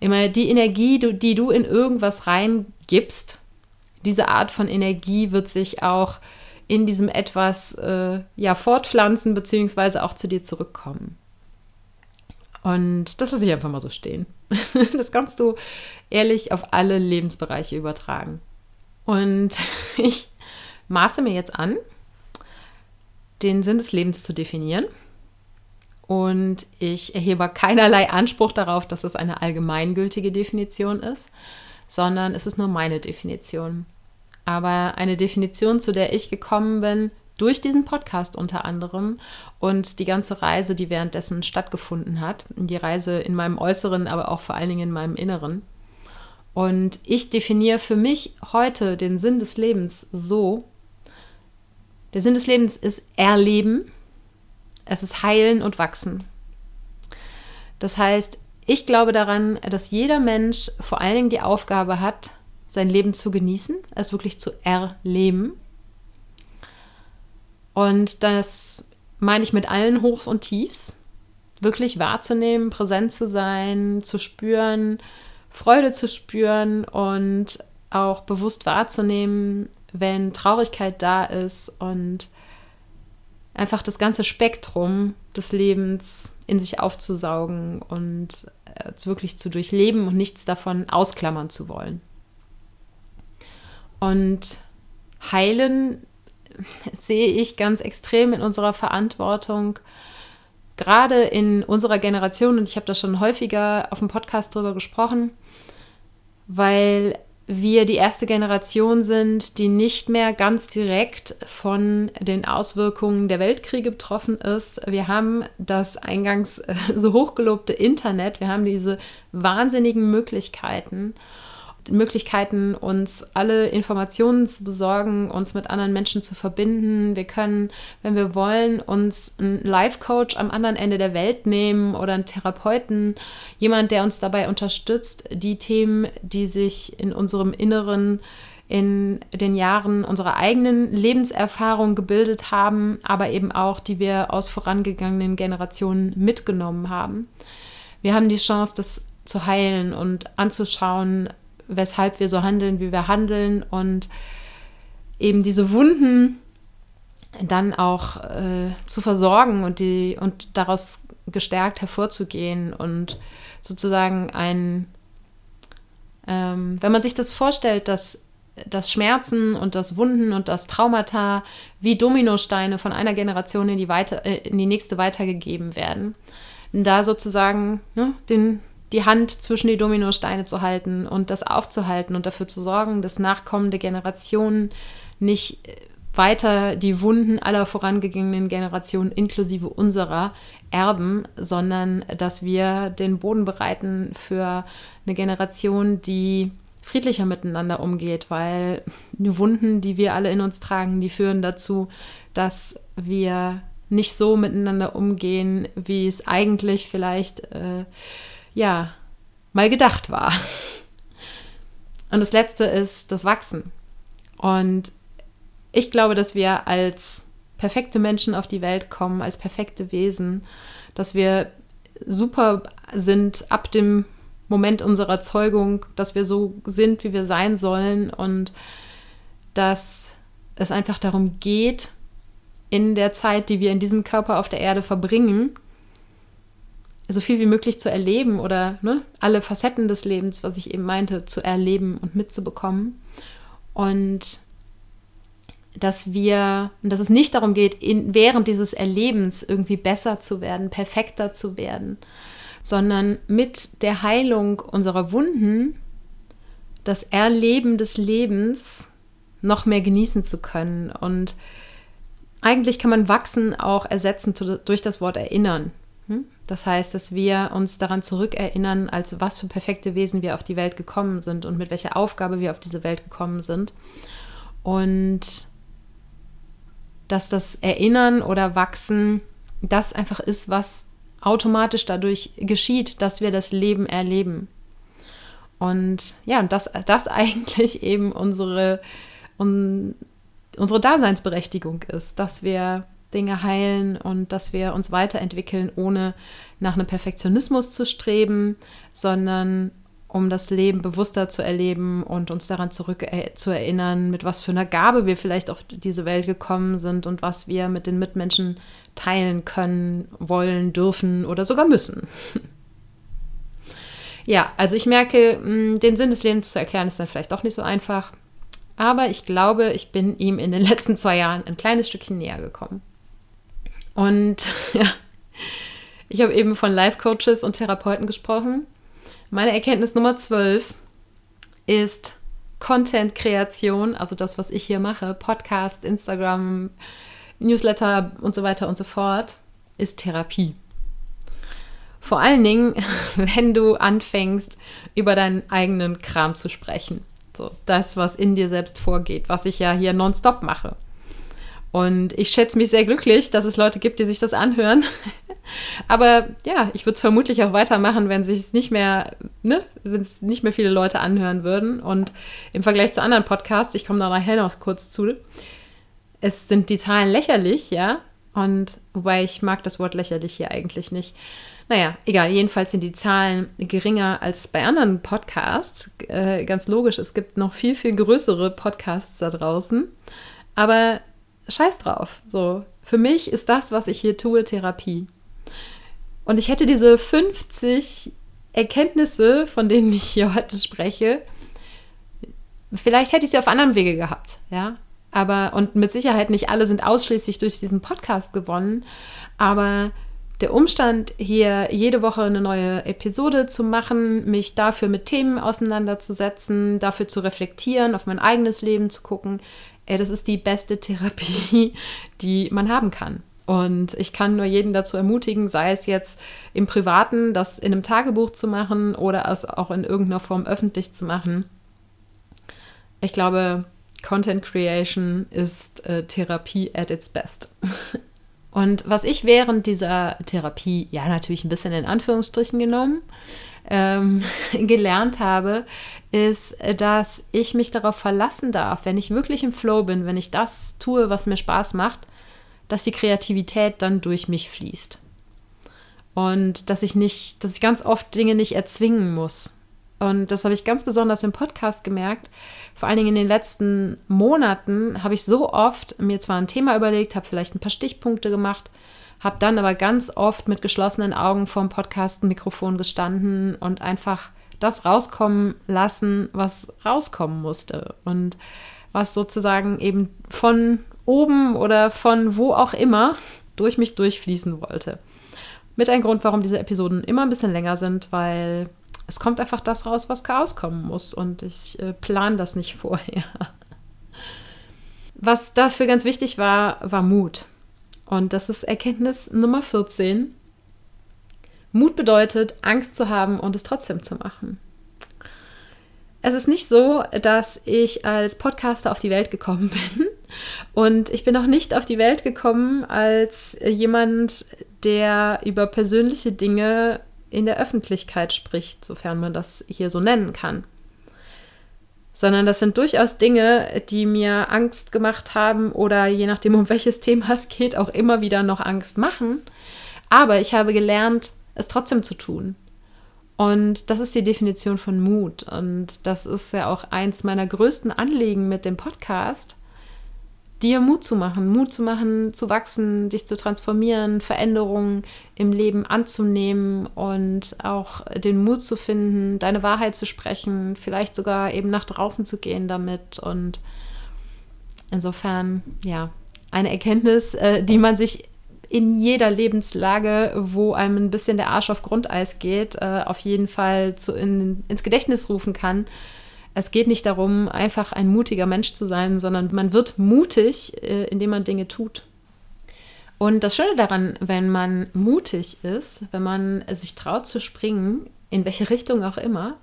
Immer die Energie, die du in irgendwas reingibst, diese Art von Energie wird sich auch in diesem etwas äh, ja, fortpflanzen, beziehungsweise auch zu dir zurückkommen. Und das lasse ich einfach mal so stehen. Das kannst du ehrlich auf alle Lebensbereiche übertragen. Und ich maße mir jetzt an, den Sinn des Lebens zu definieren. Und ich erhebe keinerlei Anspruch darauf, dass es eine allgemeingültige Definition ist, sondern es ist nur meine Definition aber eine Definition, zu der ich gekommen bin, durch diesen Podcast unter anderem und die ganze Reise, die währenddessen stattgefunden hat. Die Reise in meinem Äußeren, aber auch vor allen Dingen in meinem Inneren. Und ich definiere für mich heute den Sinn des Lebens so, der Sinn des Lebens ist Erleben, es ist Heilen und Wachsen. Das heißt, ich glaube daran, dass jeder Mensch vor allen Dingen die Aufgabe hat, sein Leben zu genießen, es wirklich zu erleben. Und das meine ich mit allen Hochs und Tiefs, wirklich wahrzunehmen, präsent zu sein, zu spüren, Freude zu spüren und auch bewusst wahrzunehmen, wenn Traurigkeit da ist und einfach das ganze Spektrum des Lebens in sich aufzusaugen und es wirklich zu durchleben und nichts davon ausklammern zu wollen. Und heilen sehe ich ganz extrem in unserer Verantwortung, gerade in unserer Generation, und ich habe da schon häufiger auf dem Podcast drüber gesprochen, weil wir die erste Generation sind, die nicht mehr ganz direkt von den Auswirkungen der Weltkriege betroffen ist. Wir haben das eingangs so hochgelobte Internet, wir haben diese wahnsinnigen Möglichkeiten Möglichkeiten, uns alle Informationen zu besorgen, uns mit anderen Menschen zu verbinden. Wir können, wenn wir wollen, uns einen Life-Coach am anderen Ende der Welt nehmen oder einen Therapeuten, jemand, der uns dabei unterstützt, die Themen, die sich in unserem Inneren in den Jahren unserer eigenen Lebenserfahrung gebildet haben, aber eben auch, die wir aus vorangegangenen Generationen mitgenommen haben. Wir haben die Chance, das zu heilen und anzuschauen, weshalb wir so handeln, wie wir handeln und eben diese Wunden dann auch äh, zu versorgen und die und daraus gestärkt hervorzugehen und sozusagen ein, ähm, wenn man sich das vorstellt, dass das Schmerzen und das Wunden und das Traumata wie Dominosteine von einer Generation in die, weiter, äh, in die nächste weitergegeben werden, da sozusagen ne, den die Hand zwischen die Dominosteine zu halten und das aufzuhalten und dafür zu sorgen, dass nachkommende Generationen nicht weiter die Wunden aller vorangegangenen Generationen inklusive unserer erben, sondern dass wir den Boden bereiten für eine Generation, die friedlicher miteinander umgeht, weil die Wunden, die wir alle in uns tragen, die führen dazu, dass wir nicht so miteinander umgehen, wie es eigentlich vielleicht äh, ja, mal gedacht war. Und das letzte ist das Wachsen. Und ich glaube, dass wir als perfekte Menschen auf die Welt kommen, als perfekte Wesen, dass wir super sind ab dem Moment unserer Zeugung, dass wir so sind, wie wir sein sollen und dass es einfach darum geht, in der Zeit, die wir in diesem Körper auf der Erde verbringen, so viel wie möglich zu erleben oder ne, alle Facetten des Lebens, was ich eben meinte, zu erleben und mitzubekommen. Und dass wir, dass es nicht darum geht, in, während dieses Erlebens irgendwie besser zu werden, perfekter zu werden, sondern mit der Heilung unserer Wunden das Erleben des Lebens noch mehr genießen zu können. Und eigentlich kann man wachsen auch ersetzen durch das Wort erinnern. Das heißt, dass wir uns daran zurückerinnern, als was für perfekte Wesen wir auf die Welt gekommen sind und mit welcher Aufgabe wir auf diese Welt gekommen sind. Und dass das Erinnern oder Wachsen das einfach ist, was automatisch dadurch geschieht, dass wir das Leben erleben. Und ja, dass das eigentlich eben unsere, un, unsere Daseinsberechtigung ist, dass wir Dinge heilen und dass wir uns weiterentwickeln, ohne nach einem Perfektionismus zu streben, sondern um das Leben bewusster zu erleben und uns daran zurück äh, mit was für einer Gabe wir vielleicht auf diese Welt gekommen sind und was wir mit den Mitmenschen teilen können, wollen, dürfen oder sogar müssen. ja, also ich merke, mm, den Sinn des Lebens zu erklären ist dann vielleicht doch nicht so einfach, aber ich glaube, ich bin ihm in den letzten zwei Jahren ein kleines Stückchen näher gekommen. Und ja, ich habe eben von Life-Coaches und Therapeuten gesprochen meine Erkenntnis Nummer 12 ist Content-Kreation, also das, was ich hier mache, Podcast, Instagram, Newsletter und so weiter und so fort, ist Therapie. Vor allen Dingen, wenn du anfängst, über deinen eigenen Kram zu sprechen. So, das, was in dir selbst vorgeht, was ich ja hier nonstop mache. Und ich schätze mich sehr glücklich, dass es Leute gibt, die sich das anhören. Aber ja, ich würde es vermutlich auch weitermachen, wenn sich nicht mehr, ne, wenn es nicht mehr viele Leute anhören würden. Und im Vergleich zu anderen Podcasts, ich komme da nachher noch kurz zu, es sind die Zahlen lächerlich, ja. Und wobei ich mag das Wort lächerlich hier eigentlich nicht. Naja, egal, jedenfalls sind die Zahlen geringer als bei anderen Podcasts. Äh, ganz logisch, es gibt noch viel, viel größere Podcasts da draußen. Aber scheiß drauf. So, für mich ist das, was ich hier tue, Therapie. Und ich hätte diese 50 Erkenntnisse, von denen ich hier heute spreche, vielleicht hätte ich sie auf anderem Wege gehabt, ja. Aber, und mit Sicherheit nicht alle sind ausschließlich durch diesen Podcast gewonnen, aber der Umstand, hier jede Woche eine neue Episode zu machen, mich dafür mit Themen auseinanderzusetzen, dafür zu reflektieren, auf mein eigenes Leben zu gucken, ey, das ist die beste Therapie, die man haben kann. Und ich kann nur jeden dazu ermutigen, sei es jetzt im Privaten, das in einem Tagebuch zu machen oder es auch in irgendeiner Form öffentlich zu machen. Ich glaube, Content Creation ist äh, Therapie at its best. Und was ich während dieser Therapie, ja natürlich ein bisschen in Anführungsstrichen genommen, ähm, gelernt habe, ist, dass ich mich darauf verlassen darf, wenn ich wirklich im Flow bin, wenn ich das tue, was mir Spaß macht, dass die Kreativität dann durch mich fließt. Und dass ich nicht, dass ich ganz oft Dinge nicht erzwingen muss. Und das habe ich ganz besonders im Podcast gemerkt. Vor allen Dingen in den letzten Monaten habe ich so oft mir zwar ein Thema überlegt, habe vielleicht ein paar Stichpunkte gemacht, habe dann aber ganz oft mit geschlossenen Augen vor dem Podcast-Mikrofon gestanden und einfach das rauskommen lassen, was rauskommen musste. Und was sozusagen eben von oben oder von wo auch immer durch mich durchfließen wollte. Mit ein Grund, warum diese Episoden immer ein bisschen länger sind, weil es kommt einfach das raus, was rauskommen muss. Und ich äh, plane das nicht vorher. Was dafür ganz wichtig war, war Mut. Und das ist Erkenntnis Nummer 14. Mut bedeutet, Angst zu haben und es trotzdem zu machen. Es ist nicht so, dass ich als Podcaster auf die Welt gekommen bin. Und ich bin auch nicht auf die Welt gekommen als jemand, der über persönliche Dinge in der Öffentlichkeit spricht, sofern man das hier so nennen kann sondern das sind durchaus Dinge, die mir Angst gemacht haben oder je nachdem, um welches Thema es geht, auch immer wieder noch Angst machen. Aber ich habe gelernt, es trotzdem zu tun. Und das ist die Definition von Mut. Und das ist ja auch eins meiner größten Anliegen mit dem Podcast, dir Mut zu machen, Mut zu machen, zu wachsen, dich zu transformieren, Veränderungen im Leben anzunehmen und auch den Mut zu finden, deine Wahrheit zu sprechen, vielleicht sogar eben nach draußen zu gehen damit. Und insofern, ja, eine Erkenntnis, äh, die man sich in jeder Lebenslage, wo einem ein bisschen der Arsch auf Grundeis geht, äh, auf jeden Fall zu, in, ins Gedächtnis rufen kann es geht nicht darum, einfach ein mutiger Mensch zu sein, sondern man wird mutig, äh, indem man Dinge tut. Und das Schöne daran, wenn man mutig ist, wenn man sich traut zu springen, in welche Richtung auch immer,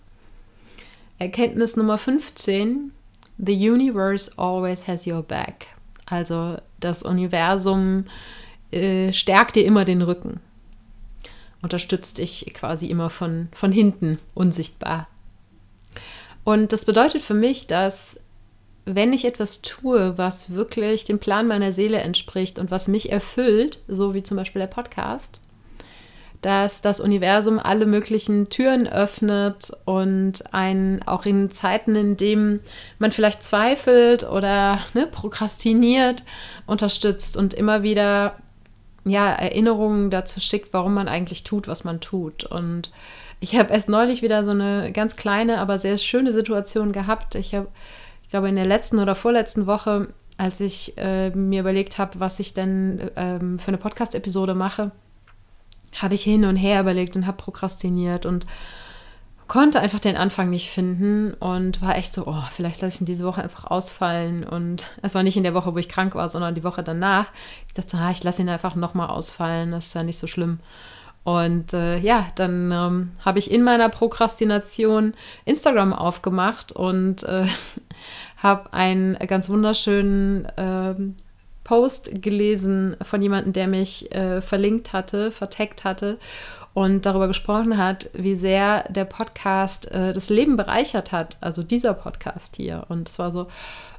Erkenntnis Nummer 15, The universe always has your back. Also das Universum äh, stärkt dir immer den Rücken, unterstützt dich quasi immer von, von hinten, unsichtbar. Und das bedeutet für mich, dass wenn ich etwas tue, was wirklich dem Plan meiner Seele entspricht und was mich erfüllt, so wie zum Beispiel der Podcast, dass das Universum alle möglichen Türen öffnet und einen auch in Zeiten, in denen man vielleicht zweifelt oder ne, prokrastiniert, unterstützt und immer wieder ja, Erinnerungen dazu schickt, warum man eigentlich tut, was man tut. Und ich habe erst neulich wieder so eine ganz kleine, aber sehr schöne Situation gehabt. Ich habe, ich glaube, in der letzten oder vorletzten Woche, als ich äh, mir überlegt habe, was ich denn ähm, für eine Podcast-Episode mache, habe ich hin und her überlegt und habe prokrastiniert und konnte einfach den Anfang nicht finden und war echt so, oh, vielleicht lasse ich ihn diese Woche einfach ausfallen. Und es war nicht in der Woche, wo ich krank war, sondern die Woche danach. Ich dachte, ah, ich lasse ihn einfach nochmal ausfallen, das ist ja nicht so schlimm. Und äh, ja, dann ähm, habe ich in meiner Prokrastination Instagram aufgemacht und äh, habe einen ganz wunderschönen ähm, Post gelesen von jemandem, der mich äh, verlinkt hatte, verteckt hatte und darüber gesprochen hat, wie sehr der Podcast äh, das Leben bereichert hat, also dieser Podcast hier. Und es war so,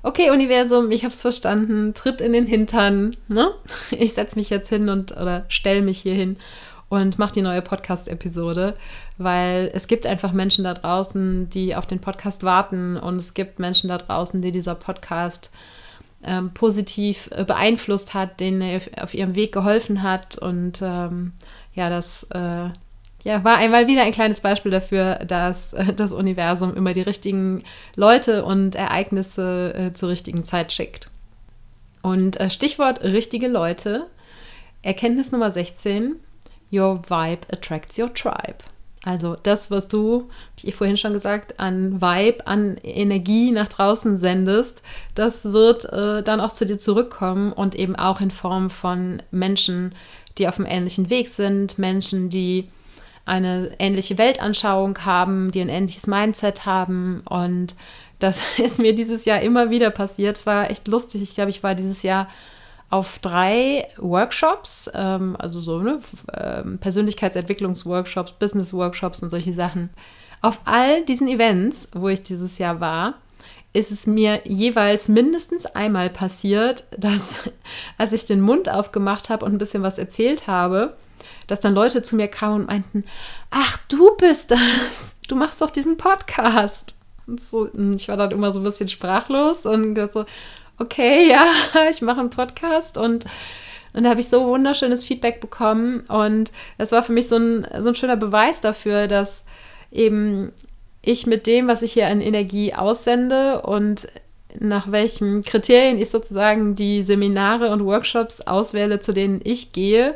okay, Universum, ich habe es verstanden, tritt in den Hintern, ne? Ich setze mich jetzt hin und oder stell mich hier hin und mache die neue Podcast-Episode, weil es gibt einfach Menschen da draußen, die auf den Podcast warten und es gibt Menschen da draußen, die dieser Podcast ähm, positiv äh, beeinflusst hat, denen er auf ihrem Weg geholfen hat. Und ähm, ja, das äh, ja, war einmal wieder ein kleines Beispiel dafür, dass äh, das Universum immer die richtigen Leute und Ereignisse äh, zur richtigen Zeit schickt. Und äh, Stichwort richtige Leute. Erkenntnis Nummer 16. Your vibe attracts your tribe. Also das, was du, wie ich vorhin schon gesagt, an Vibe, an Energie nach draußen sendest, das wird äh, dann auch zu dir zurückkommen und eben auch in Form von Menschen, die auf einem ähnlichen Weg sind, Menschen, die eine ähnliche Weltanschauung haben, die ein ähnliches Mindset haben. Und das ist mir dieses Jahr immer wieder passiert. Es war echt lustig. Ich glaube, ich war dieses Jahr auf drei Workshops, ähm, also so ne, ähm, Persönlichkeitsentwicklungsworkshops, Business-Workshops und solche Sachen. Auf all diesen Events, wo ich dieses Jahr war, ist es mir jeweils mindestens einmal passiert, dass als ich den Mund aufgemacht habe und ein bisschen was erzählt habe, dass dann Leute zu mir kamen und meinten, ach, du bist das, du machst doch diesen Podcast. Und so, ich war dann immer so ein bisschen sprachlos und so, okay, ja, ich mache einen Podcast und und da habe ich so wunderschönes Feedback bekommen. Und das war für mich so ein, so ein schöner Beweis dafür, dass eben ich mit dem, was ich hier an Energie aussende und nach welchen Kriterien ich sozusagen die Seminare und Workshops auswähle, zu denen ich gehe,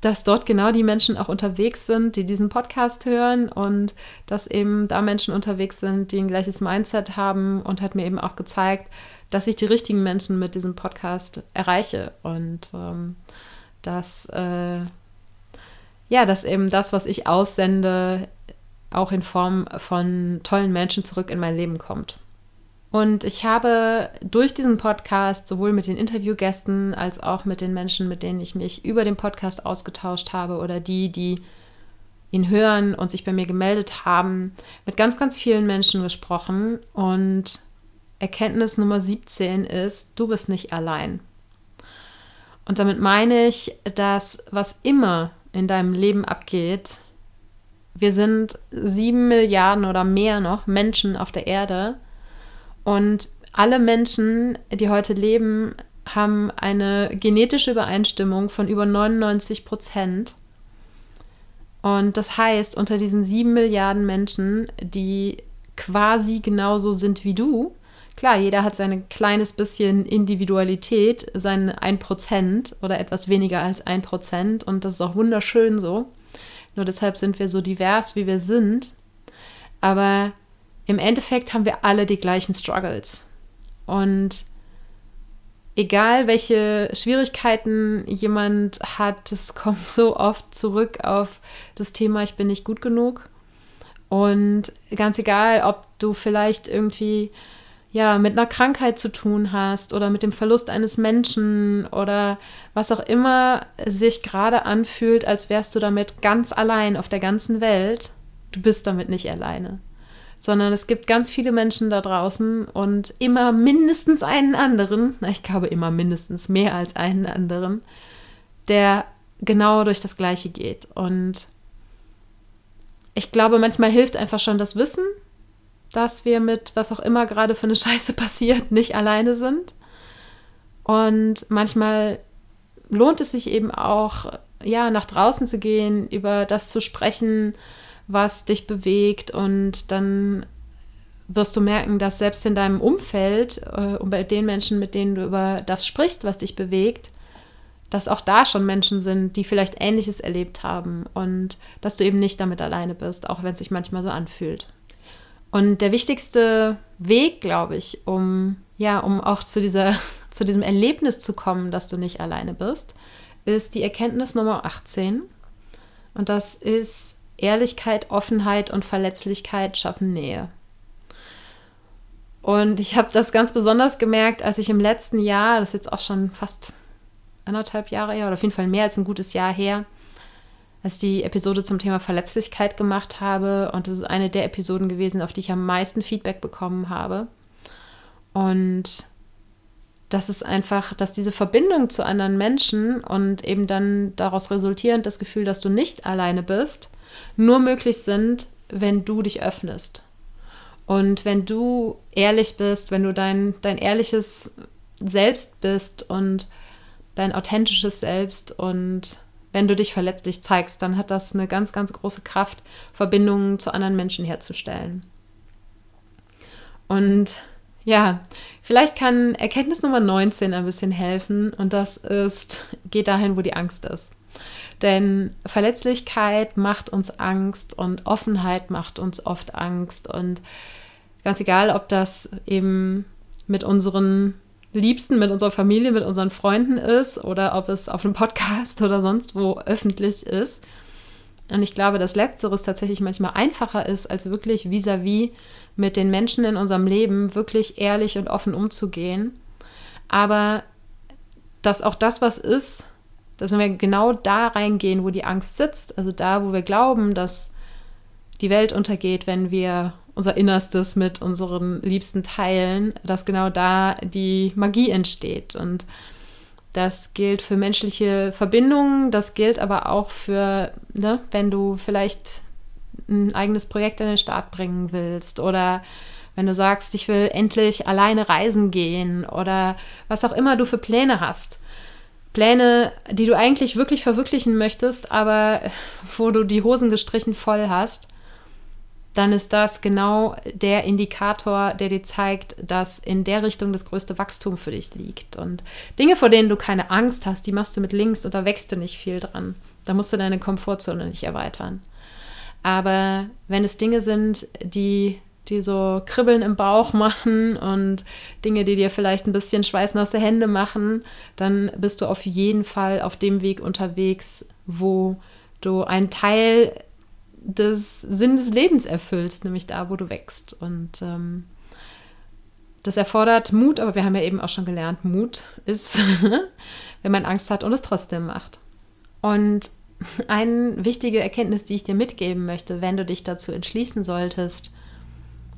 dass dort genau die Menschen auch unterwegs sind, die diesen Podcast hören und dass eben da Menschen unterwegs sind, die ein gleiches Mindset haben und hat mir eben auch gezeigt, dass ich die richtigen Menschen mit diesem Podcast erreiche und ähm, dass, äh, ja, dass eben das, was ich aussende, auch in Form von tollen Menschen zurück in mein Leben kommt. Und ich habe durch diesen Podcast sowohl mit den Interviewgästen als auch mit den Menschen, mit denen ich mich über den Podcast ausgetauscht habe oder die, die ihn hören und sich bei mir gemeldet haben, mit ganz, ganz vielen Menschen gesprochen und Erkenntnis Nummer 17 ist, du bist nicht allein. Und damit meine ich, dass was immer in deinem Leben abgeht, wir sind sieben Milliarden oder mehr noch Menschen auf der Erde und alle Menschen, die heute leben, haben eine genetische Übereinstimmung von über 99 Prozent. Und das heißt, unter diesen sieben Milliarden Menschen, die quasi genauso sind wie du, Klar, jeder hat sein kleines bisschen Individualität, sein 1% oder etwas weniger als 1% und das ist auch wunderschön so. Nur deshalb sind wir so divers, wie wir sind. Aber im Endeffekt haben wir alle die gleichen Struggles. Und egal welche Schwierigkeiten jemand hat, es kommt so oft zurück auf das Thema, ich bin nicht gut genug. Und ganz egal, ob du vielleicht irgendwie ja mit einer Krankheit zu tun hast oder mit dem Verlust eines Menschen oder was auch immer sich gerade anfühlt, als wärst du damit ganz allein auf der ganzen Welt, du bist damit nicht alleine sondern es gibt ganz viele Menschen da draußen und immer mindestens einen anderen, ich glaube immer mindestens mehr als einen anderen, der genau durch das Gleiche geht. Und ich glaube, manchmal hilft einfach schon das Wissen, dass wir mit was auch immer gerade für eine Scheiße passiert, nicht alleine sind. Und manchmal lohnt es sich eben auch, ja, nach draußen zu gehen, über das zu sprechen, was dich bewegt und dann wirst du merken, dass selbst in deinem Umfeld äh, und bei den Menschen, mit denen du über das sprichst, was dich bewegt, dass auch da schon Menschen sind, die vielleicht Ähnliches erlebt haben und dass du eben nicht damit alleine bist, auch wenn es sich manchmal so anfühlt. Und der wichtigste Weg, glaube ich, um ja, um auch zu dieser zu diesem Erlebnis zu kommen, dass du nicht alleine bist, ist die Erkenntnis Nummer 18. Und das ist Ehrlichkeit, Offenheit und Verletzlichkeit schaffen Nähe. Und ich habe das ganz besonders gemerkt, als ich im letzten Jahr, das ist jetzt auch schon fast anderthalb Jahre her, oder auf jeden Fall mehr als ein gutes Jahr her, als die Episode zum Thema Verletzlichkeit gemacht habe. Und das ist eine der Episoden gewesen, auf die ich am meisten Feedback bekommen habe. Und das ist einfach, dass diese Verbindung zu anderen Menschen und eben dann daraus resultierend das Gefühl, dass du nicht alleine bist, nur möglich sind, wenn du dich öffnest. Und wenn du ehrlich bist, wenn du dein, dein ehrliches Selbst bist und dein authentisches Selbst und wenn du dich verletzlich zeigst, dann hat das eine ganz, ganz große Kraft, Verbindungen zu anderen Menschen herzustellen. Und ja, vielleicht kann Erkenntnis Nummer 19 ein bisschen helfen und das ist, geh dahin, wo die Angst ist. Denn Verletzlichkeit macht uns Angst und Offenheit macht uns oft Angst. Und ganz egal, ob das eben mit unseren Liebsten, mit unserer Familie, mit unseren Freunden ist oder ob es auf einem Podcast oder sonst wo öffentlich ist. Und ich glaube, dass Letzteres tatsächlich manchmal einfacher ist, als wirklich vis-à-vis -vis mit den Menschen in unserem Leben wirklich ehrlich und offen umzugehen. Aber dass auch das, was ist, dass wenn wir genau da reingehen, wo die Angst sitzt, also da, wo wir glauben, dass die Welt untergeht, wenn wir unser Innerstes mit unseren Liebsten teilen, dass genau da die Magie entsteht. Und das gilt für menschliche Verbindungen, das gilt aber auch für, ne, wenn du vielleicht ein eigenes Projekt in den Start bringen willst oder wenn du sagst, ich will endlich alleine reisen gehen oder was auch immer du für Pläne hast. Pläne, die du eigentlich wirklich verwirklichen möchtest, aber wo du die Hosen gestrichen voll hast, dann ist das genau der Indikator, der dir zeigt, dass in der Richtung das größte Wachstum für dich liegt. Und Dinge, vor denen du keine Angst hast, die machst du mit links und da wächst du nicht viel dran. Da musst du deine Komfortzone nicht erweitern. Aber wenn es Dinge sind, die die so Kribbeln im Bauch machen und Dinge, die dir vielleicht ein bisschen schweißnasse Hände machen, dann bist du auf jeden Fall auf dem Weg unterwegs, wo du einen Teil des Sinn des Lebens erfüllst, nämlich da, wo du wächst. Und ähm, das erfordert Mut, aber wir haben ja eben auch schon gelernt, Mut ist, wenn man Angst hat und es trotzdem macht. Und eine wichtige Erkenntnis, die ich dir mitgeben möchte, wenn du dich dazu entschließen solltest,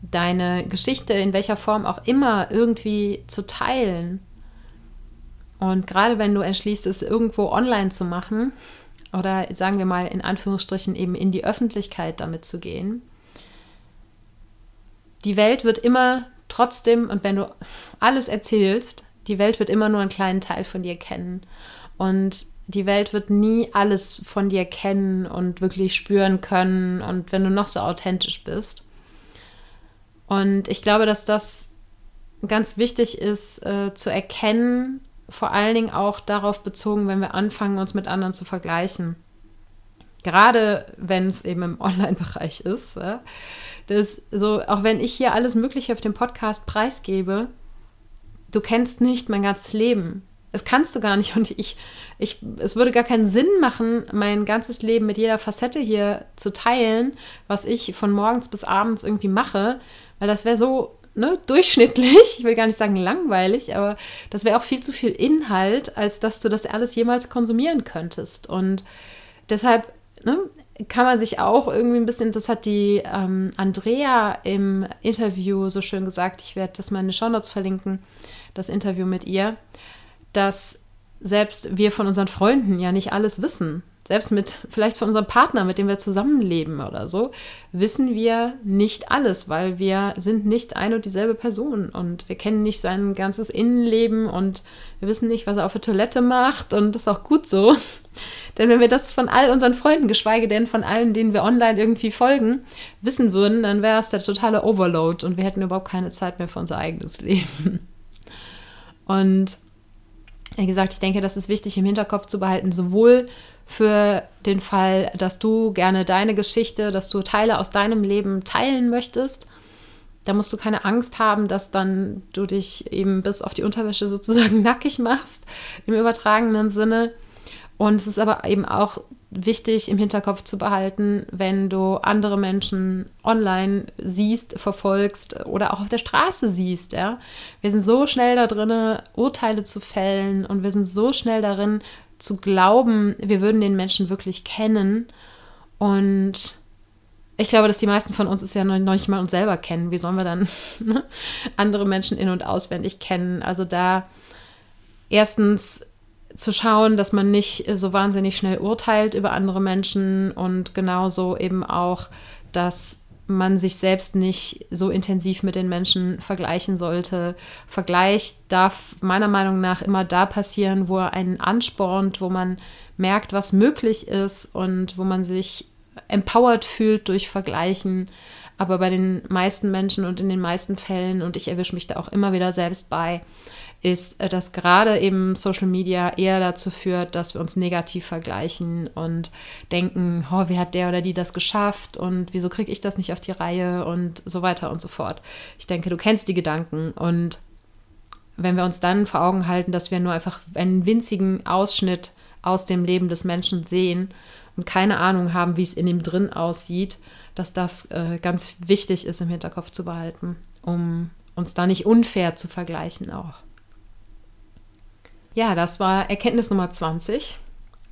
deine Geschichte in welcher Form auch immer irgendwie zu teilen. Und gerade wenn du entschließt, es irgendwo online zu machen oder sagen wir mal in Anführungsstrichen eben in die Öffentlichkeit damit zu gehen, die Welt wird immer trotzdem, und wenn du alles erzählst, die Welt wird immer nur einen kleinen Teil von dir kennen. Und die Welt wird nie alles von dir kennen und wirklich spüren können. Und wenn du noch so authentisch bist. Und ich glaube, dass das ganz wichtig ist äh, zu erkennen, vor allen Dingen auch darauf bezogen, wenn wir anfangen, uns mit anderen zu vergleichen. Gerade wenn es eben im Online-Bereich ist. Ja, das so, auch wenn ich hier alles Mögliche auf dem Podcast preisgebe, du kennst nicht mein ganzes Leben. Das kannst du gar nicht. Und ich, ich, es würde gar keinen Sinn machen, mein ganzes Leben mit jeder Facette hier zu teilen, was ich von morgens bis abends irgendwie mache, weil das wäre so ne, durchschnittlich, ich will gar nicht sagen langweilig, aber das wäre auch viel zu viel Inhalt, als dass du das alles jemals konsumieren könntest. Und deshalb ne, kann man sich auch irgendwie ein bisschen, das hat die ähm, Andrea im Interview so schön gesagt, ich werde das mal in den Shownotes verlinken, das Interview mit ihr, dass selbst wir von unseren Freunden ja nicht alles wissen selbst mit vielleicht von unserem Partner, mit dem wir zusammenleben oder so, wissen wir nicht alles, weil wir sind nicht eine und dieselbe Person und wir kennen nicht sein ganzes Innenleben und wir wissen nicht, was er auf der Toilette macht und das ist auch gut so. Denn wenn wir das von all unseren Freunden, geschweige denn von allen, denen wir online irgendwie folgen, wissen würden, dann wäre es der totale Overload und wir hätten überhaupt keine Zeit mehr für unser eigenes Leben. Und wie gesagt, ich denke, das ist wichtig im Hinterkopf zu behalten, sowohl für den Fall, dass du gerne deine Geschichte, dass du Teile aus deinem Leben teilen möchtest. Da musst du keine Angst haben, dass dann du dich eben bis auf die Unterwäsche sozusagen nackig machst, im übertragenen Sinne. Und es ist aber eben auch wichtig im Hinterkopf zu behalten, wenn du andere Menschen online siehst, verfolgst oder auch auf der Straße siehst. Ja? Wir sind so schnell da drin, Urteile zu fällen und wir sind so schnell darin, zu glauben, wir würden den Menschen wirklich kennen. Und ich glaube, dass die meisten von uns es ja noch nicht mal uns selber kennen. Wie sollen wir dann ne, andere Menschen in- und auswendig kennen? Also da erstens zu schauen, dass man nicht so wahnsinnig schnell urteilt über andere Menschen und genauso eben auch, dass man sich selbst nicht so intensiv mit den Menschen vergleichen sollte. Vergleich darf meiner Meinung nach immer da passieren, wo er einen anspornt, wo man merkt, was möglich ist und wo man sich empowered fühlt durch Vergleichen. Aber bei den meisten Menschen und in den meisten Fällen, und ich erwische mich da auch immer wieder selbst bei, ist, äh, dass gerade eben Social Media eher dazu führt, dass wir uns negativ vergleichen und denken, oh, wie hat der oder die das geschafft und wieso kriege ich das nicht auf die Reihe und so weiter und so fort. Ich denke, du kennst die Gedanken und wenn wir uns dann vor Augen halten, dass wir nur einfach einen winzigen Ausschnitt aus dem Leben des Menschen sehen und keine Ahnung haben, wie es in ihm drin aussieht, dass das äh, ganz wichtig ist im Hinterkopf zu behalten, um uns da nicht unfair zu vergleichen auch. Ja, das war Erkenntnis Nummer 20.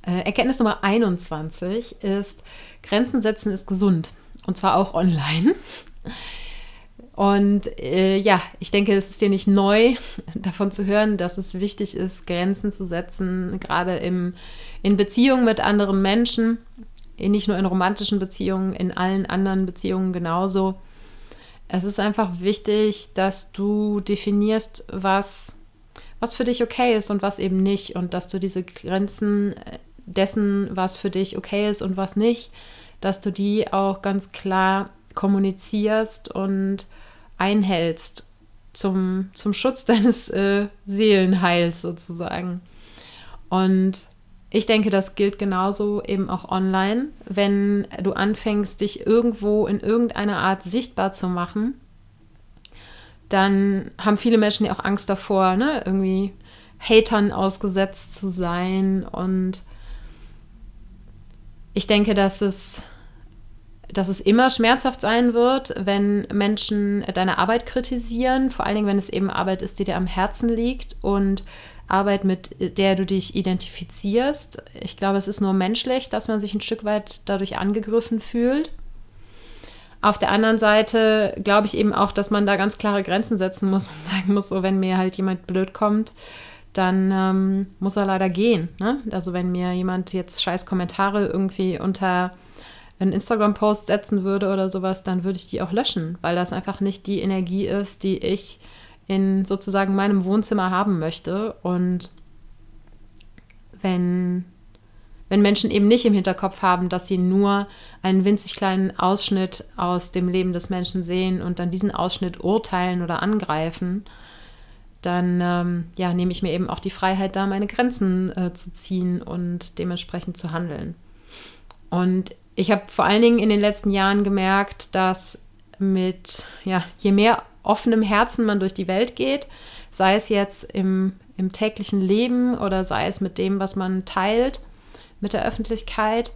Äh, Erkenntnis Nummer 21 ist, Grenzen setzen ist gesund. Und zwar auch online. Und äh, ja, ich denke, es ist dir nicht neu, davon zu hören, dass es wichtig ist, Grenzen zu setzen, gerade im, in Beziehungen mit anderen Menschen, nicht nur in romantischen Beziehungen, in allen anderen Beziehungen genauso. Es ist einfach wichtig, dass du definierst, was was für dich okay ist und was eben nicht. Und dass du diese Grenzen äh, dessen, was für dich okay ist und was nicht, dass du die auch ganz klar kommunizierst und einhältst zum, zum Schutz deines äh, Seelenheils sozusagen. Und ich denke, das gilt genauso eben auch online, wenn du anfängst, dich irgendwo in irgendeiner Art sichtbar zu machen dann haben viele Menschen ja auch Angst davor, ne, irgendwie Hatern ausgesetzt zu sein. Und ich denke, dass es, dass es immer schmerzhaft sein wird, wenn Menschen deine Arbeit kritisieren, vor allen Dingen, wenn es eben Arbeit ist, die dir am Herzen liegt und Arbeit, mit der du dich identifizierst. Ich glaube, es ist nur menschlich, dass man sich ein Stück weit dadurch angegriffen fühlt. Auf der anderen Seite glaube ich eben auch, dass man da ganz klare Grenzen setzen muss und sagen muss, so wenn mir halt jemand blöd kommt, dann ähm, muss er leider gehen. Ne? Also wenn mir jemand jetzt scheiß Kommentare irgendwie unter einen Instagram-Post setzen würde oder sowas, dann würde ich die auch löschen, weil das einfach nicht die Energie ist, die ich in sozusagen meinem Wohnzimmer haben möchte. Und wenn wenn Menschen eben nicht im Hinterkopf haben, dass sie nur einen winzig kleinen Ausschnitt aus dem Leben des Menschen sehen und dann diesen Ausschnitt urteilen oder angreifen, dann ähm, ja, nehme ich mir eben auch die Freiheit, da meine Grenzen äh, zu ziehen und dementsprechend zu handeln. Und ich habe vor allen Dingen in den letzten Jahren gemerkt, dass mit, ja, je mehr offenem Herzen man durch die Welt geht, sei es jetzt im, im täglichen Leben oder sei es mit dem, was man teilt mit der Öffentlichkeit,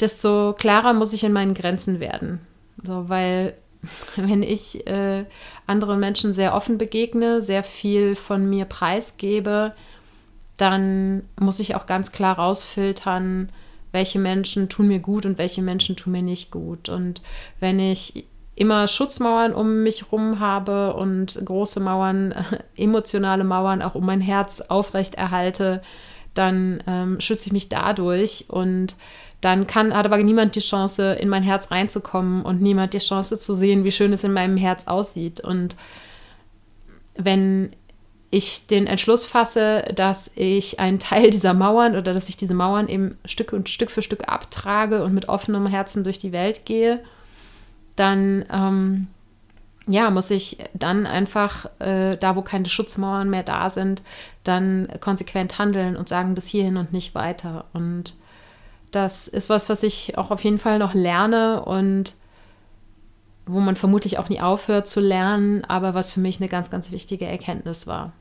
desto klarer muss ich in meinen Grenzen werden. So, weil wenn ich äh, anderen Menschen sehr offen begegne, sehr viel von mir preisgebe, dann muss ich auch ganz klar rausfiltern, welche Menschen tun mir gut und welche Menschen tun mir nicht gut. Und wenn ich immer Schutzmauern um mich herum habe und große Mauern, emotionale Mauern auch um mein Herz aufrecht erhalte, dann ähm, schütze ich mich dadurch und dann kann, hat aber niemand die Chance, in mein Herz reinzukommen und niemand die Chance zu sehen, wie schön es in meinem Herz aussieht. Und wenn ich den Entschluss fasse, dass ich einen Teil dieser Mauern oder dass ich diese Mauern eben Stück und Stück für Stück abtrage und mit offenem Herzen durch die Welt gehe, dann ähm, ja, muss ich dann einfach, äh, da wo keine Schutzmauern mehr da sind, dann konsequent handeln und sagen, bis hierhin und nicht weiter. Und das ist was, was ich auch auf jeden Fall noch lerne und wo man vermutlich auch nie aufhört zu lernen, aber was für mich eine ganz, ganz wichtige Erkenntnis war.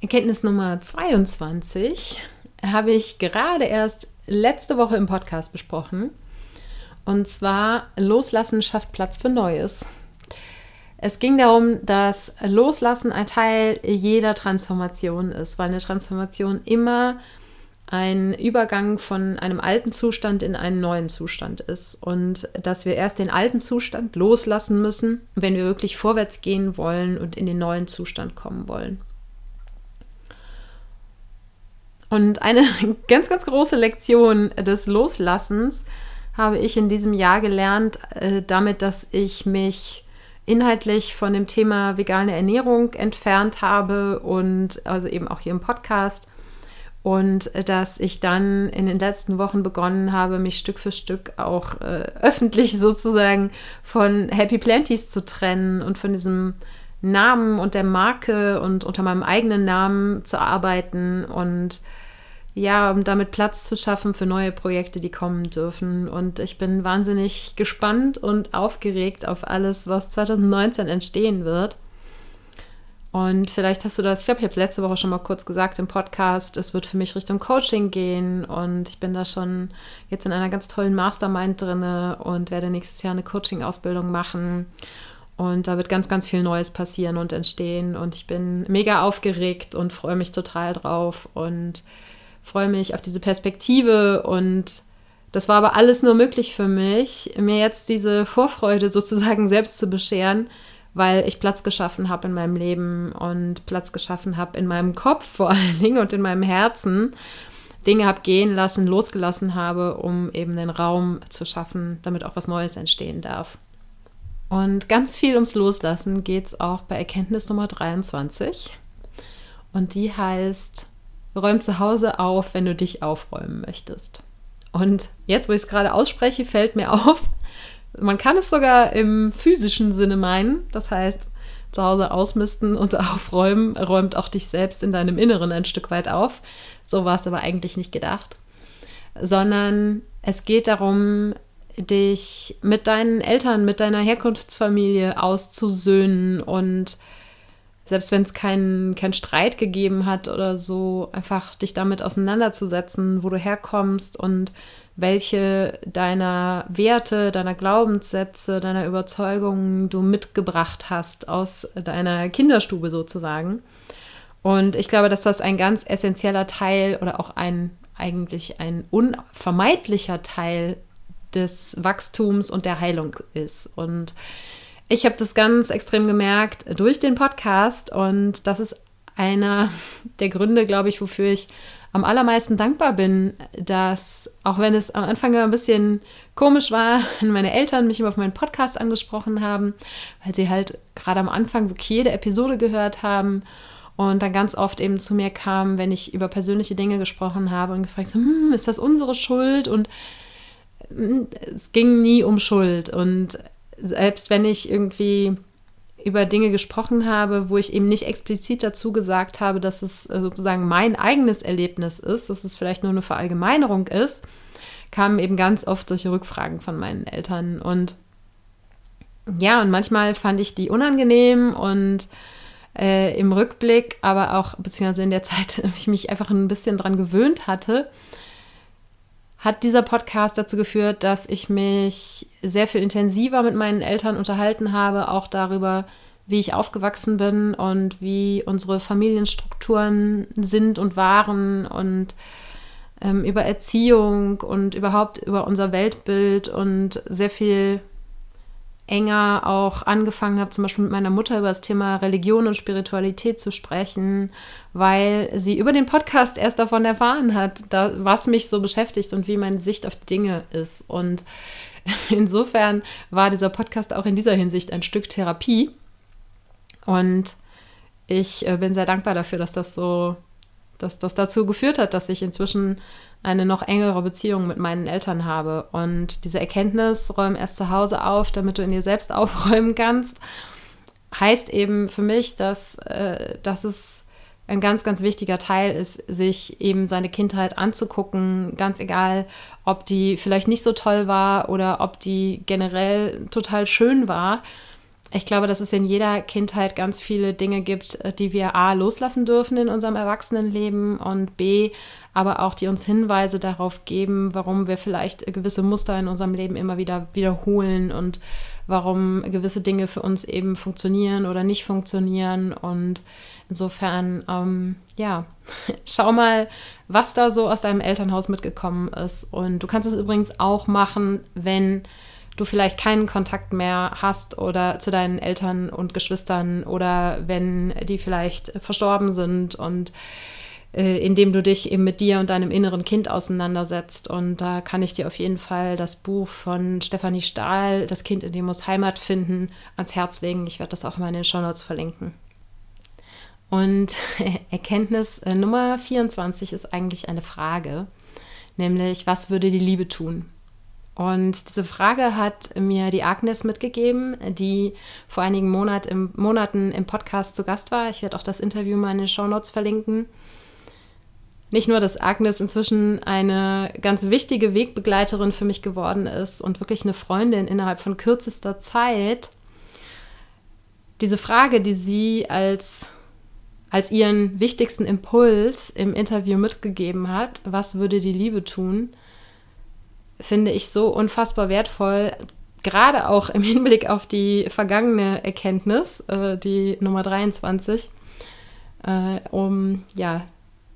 Erkenntnis Nummer 22 habe ich gerade erst letzte Woche im Podcast besprochen. Und zwar Loslassen schafft Platz für Neues. Es ging darum, dass Loslassen ein Teil jeder Transformation ist, weil eine Transformation immer ein Übergang von einem alten Zustand in einen neuen Zustand ist und dass wir erst den alten Zustand loslassen müssen, wenn wir wirklich vorwärts gehen wollen und in den neuen Zustand kommen wollen. Und eine ganz, ganz große Lektion des Loslassens habe ich in diesem Jahr gelernt, äh, damit, dass ich mich inhaltlich von dem Thema vegane Ernährung entfernt habe und also eben auch hier im Podcast. Und dass ich dann in den letzten Wochen begonnen habe, mich Stück für Stück auch äh, öffentlich sozusagen von Happy Planties zu trennen und von diesem Namen und der Marke und unter meinem eigenen Namen zu arbeiten. Und ja, um damit Platz zu schaffen für neue Projekte, die kommen dürfen. Und ich bin wahnsinnig gespannt und aufgeregt auf alles, was 2019 entstehen wird. Und vielleicht hast du das, ich glaube, ich habe es letzte Woche schon mal kurz gesagt im Podcast, es wird für mich Richtung Coaching gehen und ich bin da schon jetzt in einer ganz tollen Mastermind drinne und werde nächstes Jahr eine Coaching-Ausbildung machen. Und da wird ganz, ganz viel Neues passieren und entstehen. Und ich bin mega aufgeregt und freue mich total drauf und freue mich auf diese Perspektive. Und das war aber alles nur möglich für mich, mir jetzt diese Vorfreude sozusagen selbst zu bescheren, weil ich Platz geschaffen habe in meinem Leben und Platz geschaffen habe in meinem Kopf vor allen Dingen und in meinem Herzen. Dinge habe gehen lassen, losgelassen habe, um eben den Raum zu schaffen, damit auch was Neues entstehen darf. Und ganz viel ums Loslassen geht es auch bei Erkenntnis Nummer 23. Und die heißt, räum zu Hause auf, wenn du dich aufräumen möchtest. Und jetzt, wo ich es gerade ausspreche, fällt mir auf, man kann es sogar im physischen Sinne meinen. Das heißt, zu Hause ausmisten und aufräumen räumt auch dich selbst in deinem Inneren ein Stück weit auf. So war es aber eigentlich nicht gedacht. Sondern es geht darum, dich mit deinen Eltern, mit deiner Herkunftsfamilie auszusöhnen und selbst wenn es keinen kein Streit gegeben hat oder so, einfach dich damit auseinanderzusetzen, wo du herkommst und welche deiner Werte, deiner Glaubenssätze, deiner Überzeugungen du mitgebracht hast aus deiner Kinderstube sozusagen. Und ich glaube, dass das ein ganz essentieller Teil oder auch ein eigentlich ein unvermeidlicher Teil des Wachstums und der Heilung ist. Und ich habe das ganz extrem gemerkt durch den Podcast und das ist einer der Gründe, glaube ich, wofür ich am allermeisten dankbar bin, dass, auch wenn es am Anfang ein bisschen komisch war, wenn meine Eltern mich immer auf meinen Podcast angesprochen haben, weil sie halt gerade am Anfang wirklich jede Episode gehört haben und dann ganz oft eben zu mir kamen, wenn ich über persönliche Dinge gesprochen habe und gefragt so, hm, ist das unsere Schuld? Und hm, es ging nie um Schuld. Und selbst wenn ich irgendwie über Dinge gesprochen habe, wo ich eben nicht explizit dazu gesagt habe, dass es äh, sozusagen mein eigenes Erlebnis ist, dass es vielleicht nur eine Verallgemeinerung ist, kamen eben ganz oft solche Rückfragen von meinen Eltern. Und ja, und manchmal fand ich die unangenehm und äh, im Rückblick, aber auch beziehungsweise in der Zeit, ich mich einfach ein bisschen dran gewöhnt hatte, hat dieser Podcast dazu geführt, dass ich mich sehr viel intensiver mit meinen Eltern unterhalten habe, auch darüber, wie ich aufgewachsen bin und wie unsere Familienstrukturen sind und waren und ähm, über Erziehung und überhaupt über unser Weltbild und sehr viel enger auch angefangen habe, zum Beispiel mit meiner Mutter über das Thema Religion und Spiritualität zu sprechen, weil sie über den Podcast erst davon erfahren hat, da, was mich so beschäftigt und wie meine Sicht auf die Dinge ist. Und insofern war dieser Podcast auch in dieser Hinsicht ein Stück Therapie. Und ich äh, bin sehr dankbar dafür, dass das so, dass das dazu geführt hat, dass ich inzwischen eine noch engere Beziehung mit meinen Eltern habe. Und diese Erkenntnis, räum erst zu Hause auf, damit du in dir selbst aufräumen kannst, heißt eben für mich, dass, äh, dass es ein ganz, ganz wichtiger Teil ist, sich eben seine Kindheit anzugucken, ganz egal, ob die vielleicht nicht so toll war oder ob die generell total schön war. Ich glaube, dass es in jeder Kindheit ganz viele Dinge gibt, äh, die wir A loslassen dürfen in unserem Erwachsenenleben und B aber auch die uns Hinweise darauf geben, warum wir vielleicht gewisse Muster in unserem Leben immer wieder wiederholen und warum gewisse Dinge für uns eben funktionieren oder nicht funktionieren. Und insofern, ähm, ja, schau mal, was da so aus deinem Elternhaus mitgekommen ist. Und du kannst es übrigens auch machen, wenn du vielleicht keinen Kontakt mehr hast oder zu deinen Eltern und Geschwistern oder wenn die vielleicht verstorben sind und äh, indem du dich eben mit dir und deinem inneren Kind auseinandersetzt. Und da kann ich dir auf jeden Fall das Buch von Stefanie Stahl, Das Kind in dem muss Heimat finden, ans Herz legen. Ich werde das auch mal in den Show Notes verlinken. Und Erkenntnis äh, Nummer 24 ist eigentlich eine Frage, nämlich was würde die Liebe tun? Und diese Frage hat mir die Agnes mitgegeben, die vor einigen Monat im, Monaten im Podcast zu Gast war. Ich werde auch das Interview mal in den Show Notes verlinken nicht nur, dass Agnes inzwischen eine ganz wichtige Wegbegleiterin für mich geworden ist und wirklich eine Freundin innerhalb von kürzester Zeit, diese Frage, die sie als, als ihren wichtigsten Impuls im Interview mitgegeben hat, was würde die Liebe tun, finde ich so unfassbar wertvoll, gerade auch im Hinblick auf die vergangene Erkenntnis, äh, die Nummer 23, äh, um ja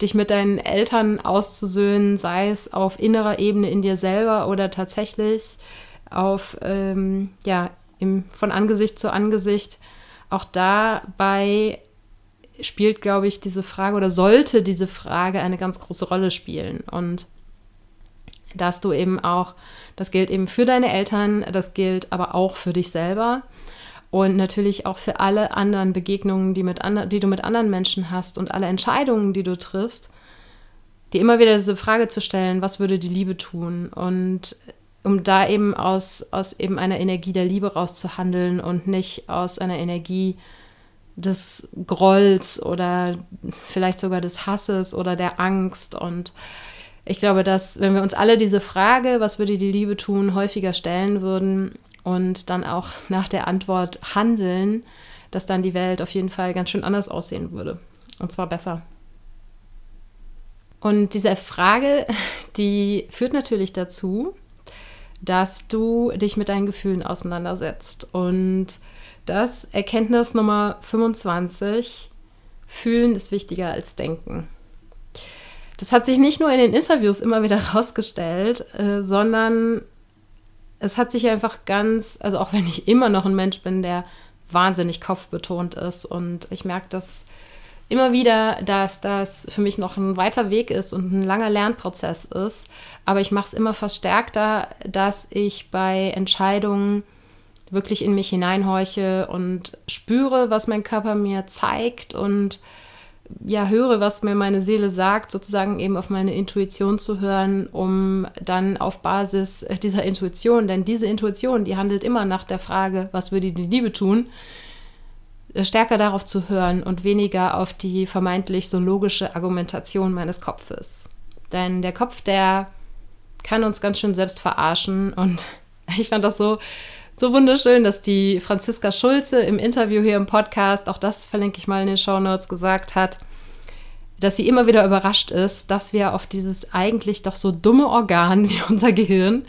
dich mit deinen Eltern auszusöhnen, sei es auf innerer Ebene in dir selber oder tatsächlich auf, ähm, ja, im, von Angesicht zu Angesicht. Auch dabei spielt, glaube ich, diese Frage oder sollte diese Frage eine ganz große Rolle spielen. Und dass du eben auch, das gilt eben für deine Eltern, das gilt aber auch für dich selber und natürlich auch für alle anderen Begegnungen, die, mit die du mit anderen Menschen hast und alle Entscheidungen, die du triffst, dir immer wieder diese Frage zu stellen, was würde die Liebe tun? Und um da eben aus, aus eben einer Energie der Liebe rauszuhandeln und nicht aus einer Energie des Grolls oder vielleicht sogar des Hasses oder der Angst. Und ich glaube, dass wenn wir uns alle diese Frage, was würde die Liebe tun, häufiger stellen würden, und dann auch nach der Antwort handeln, dass dann die Welt auf jeden Fall ganz schön anders aussehen würde. Und zwar besser. Und diese Frage, die führt natürlich dazu, dass du dich mit deinen Gefühlen auseinandersetzt. Und das Erkenntnis Nummer 25, Fühlen ist wichtiger als Denken. Das hat sich nicht nur in den Interviews immer wieder herausgestellt, äh, sondern es hat sich einfach ganz, also auch wenn ich immer noch ein Mensch bin, der wahnsinnig kopfbetont ist und ich merke das immer wieder, dass das für mich noch ein weiter Weg ist und ein langer Lernprozess ist, aber ich mache es immer verstärkter, dass ich bei Entscheidungen wirklich in mich hineinhorche und spüre, was mein Körper mir zeigt und ja, höre, was mir meine Seele sagt, sozusagen eben auf meine Intuition zu hören, um dann auf Basis dieser Intuition, denn diese Intuition, die handelt immer nach der Frage, was würde die Liebe tun, stärker darauf zu hören und weniger auf die vermeintlich so logische Argumentation meines Kopfes. Denn der Kopf, der kann uns ganz schön selbst verarschen und ich fand das so so wunderschön, dass die Franziska Schulze im Interview hier im Podcast, auch das verlinke ich mal in den Show Notes, gesagt hat, dass sie immer wieder überrascht ist, dass wir auf dieses eigentlich doch so dumme Organ wie unser Gehirn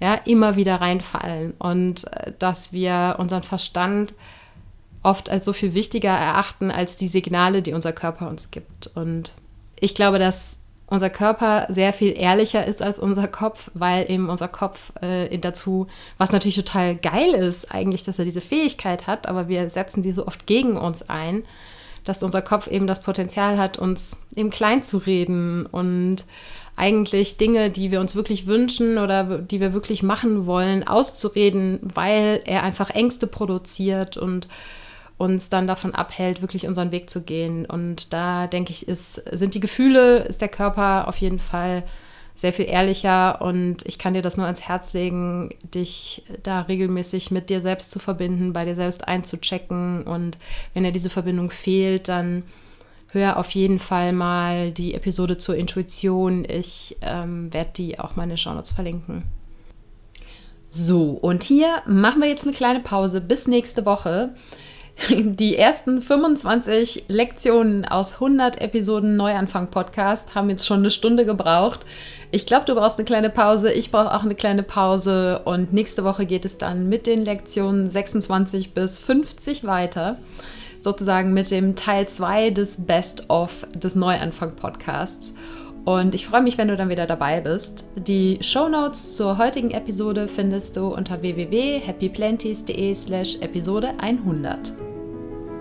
ja immer wieder reinfallen und äh, dass wir unseren Verstand oft als so viel wichtiger erachten als die Signale, die unser Körper uns gibt. Und ich glaube, dass unser Körper sehr viel ehrlicher ist als unser Kopf, weil eben unser Kopf äh, dazu, was natürlich total geil ist, eigentlich, dass er diese Fähigkeit hat, aber wir setzen die so oft gegen uns ein, dass unser Kopf eben das Potenzial hat, uns eben klein zu reden und eigentlich Dinge, die wir uns wirklich wünschen oder die wir wirklich machen wollen, auszureden, weil er einfach Ängste produziert und uns dann davon abhält, wirklich unseren Weg zu gehen. Und da denke ich, ist, sind die Gefühle, ist der Körper auf jeden Fall sehr viel ehrlicher und ich kann dir das nur ans Herz legen, dich da regelmäßig mit dir selbst zu verbinden, bei dir selbst einzuchecken und wenn dir diese Verbindung fehlt, dann hör auf jeden Fall mal die Episode zur Intuition. Ich ähm, werde die auch mal in den Shownotes verlinken. So, und hier machen wir jetzt eine kleine Pause bis nächste Woche. Die ersten 25 Lektionen aus 100 Episoden Neuanfang Podcast haben jetzt schon eine Stunde gebraucht. Ich glaube, du brauchst eine kleine Pause. Ich brauche auch eine kleine Pause. Und nächste Woche geht es dann mit den Lektionen 26 bis 50 weiter. Sozusagen mit dem Teil 2 des Best-of des Neuanfang Podcasts. Und ich freue mich, wenn du dann wieder dabei bist. Die Show Notes zur heutigen Episode findest du unter www.happyplanties.de slash Episode 100.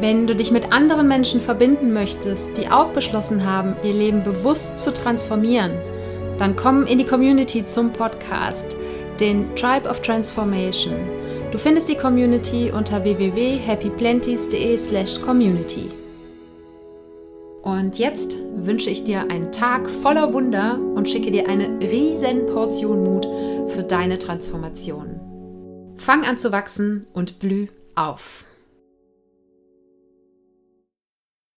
Wenn du dich mit anderen Menschen verbinden möchtest, die auch beschlossen haben, ihr Leben bewusst zu transformieren, dann komm in die Community zum Podcast, den Tribe of Transformation. Du findest die Community unter www.happyplenties.de/community. Und jetzt wünsche ich dir einen Tag voller Wunder und schicke dir eine riesen Portion Mut für deine Transformation. Fang an zu wachsen und blüh auf.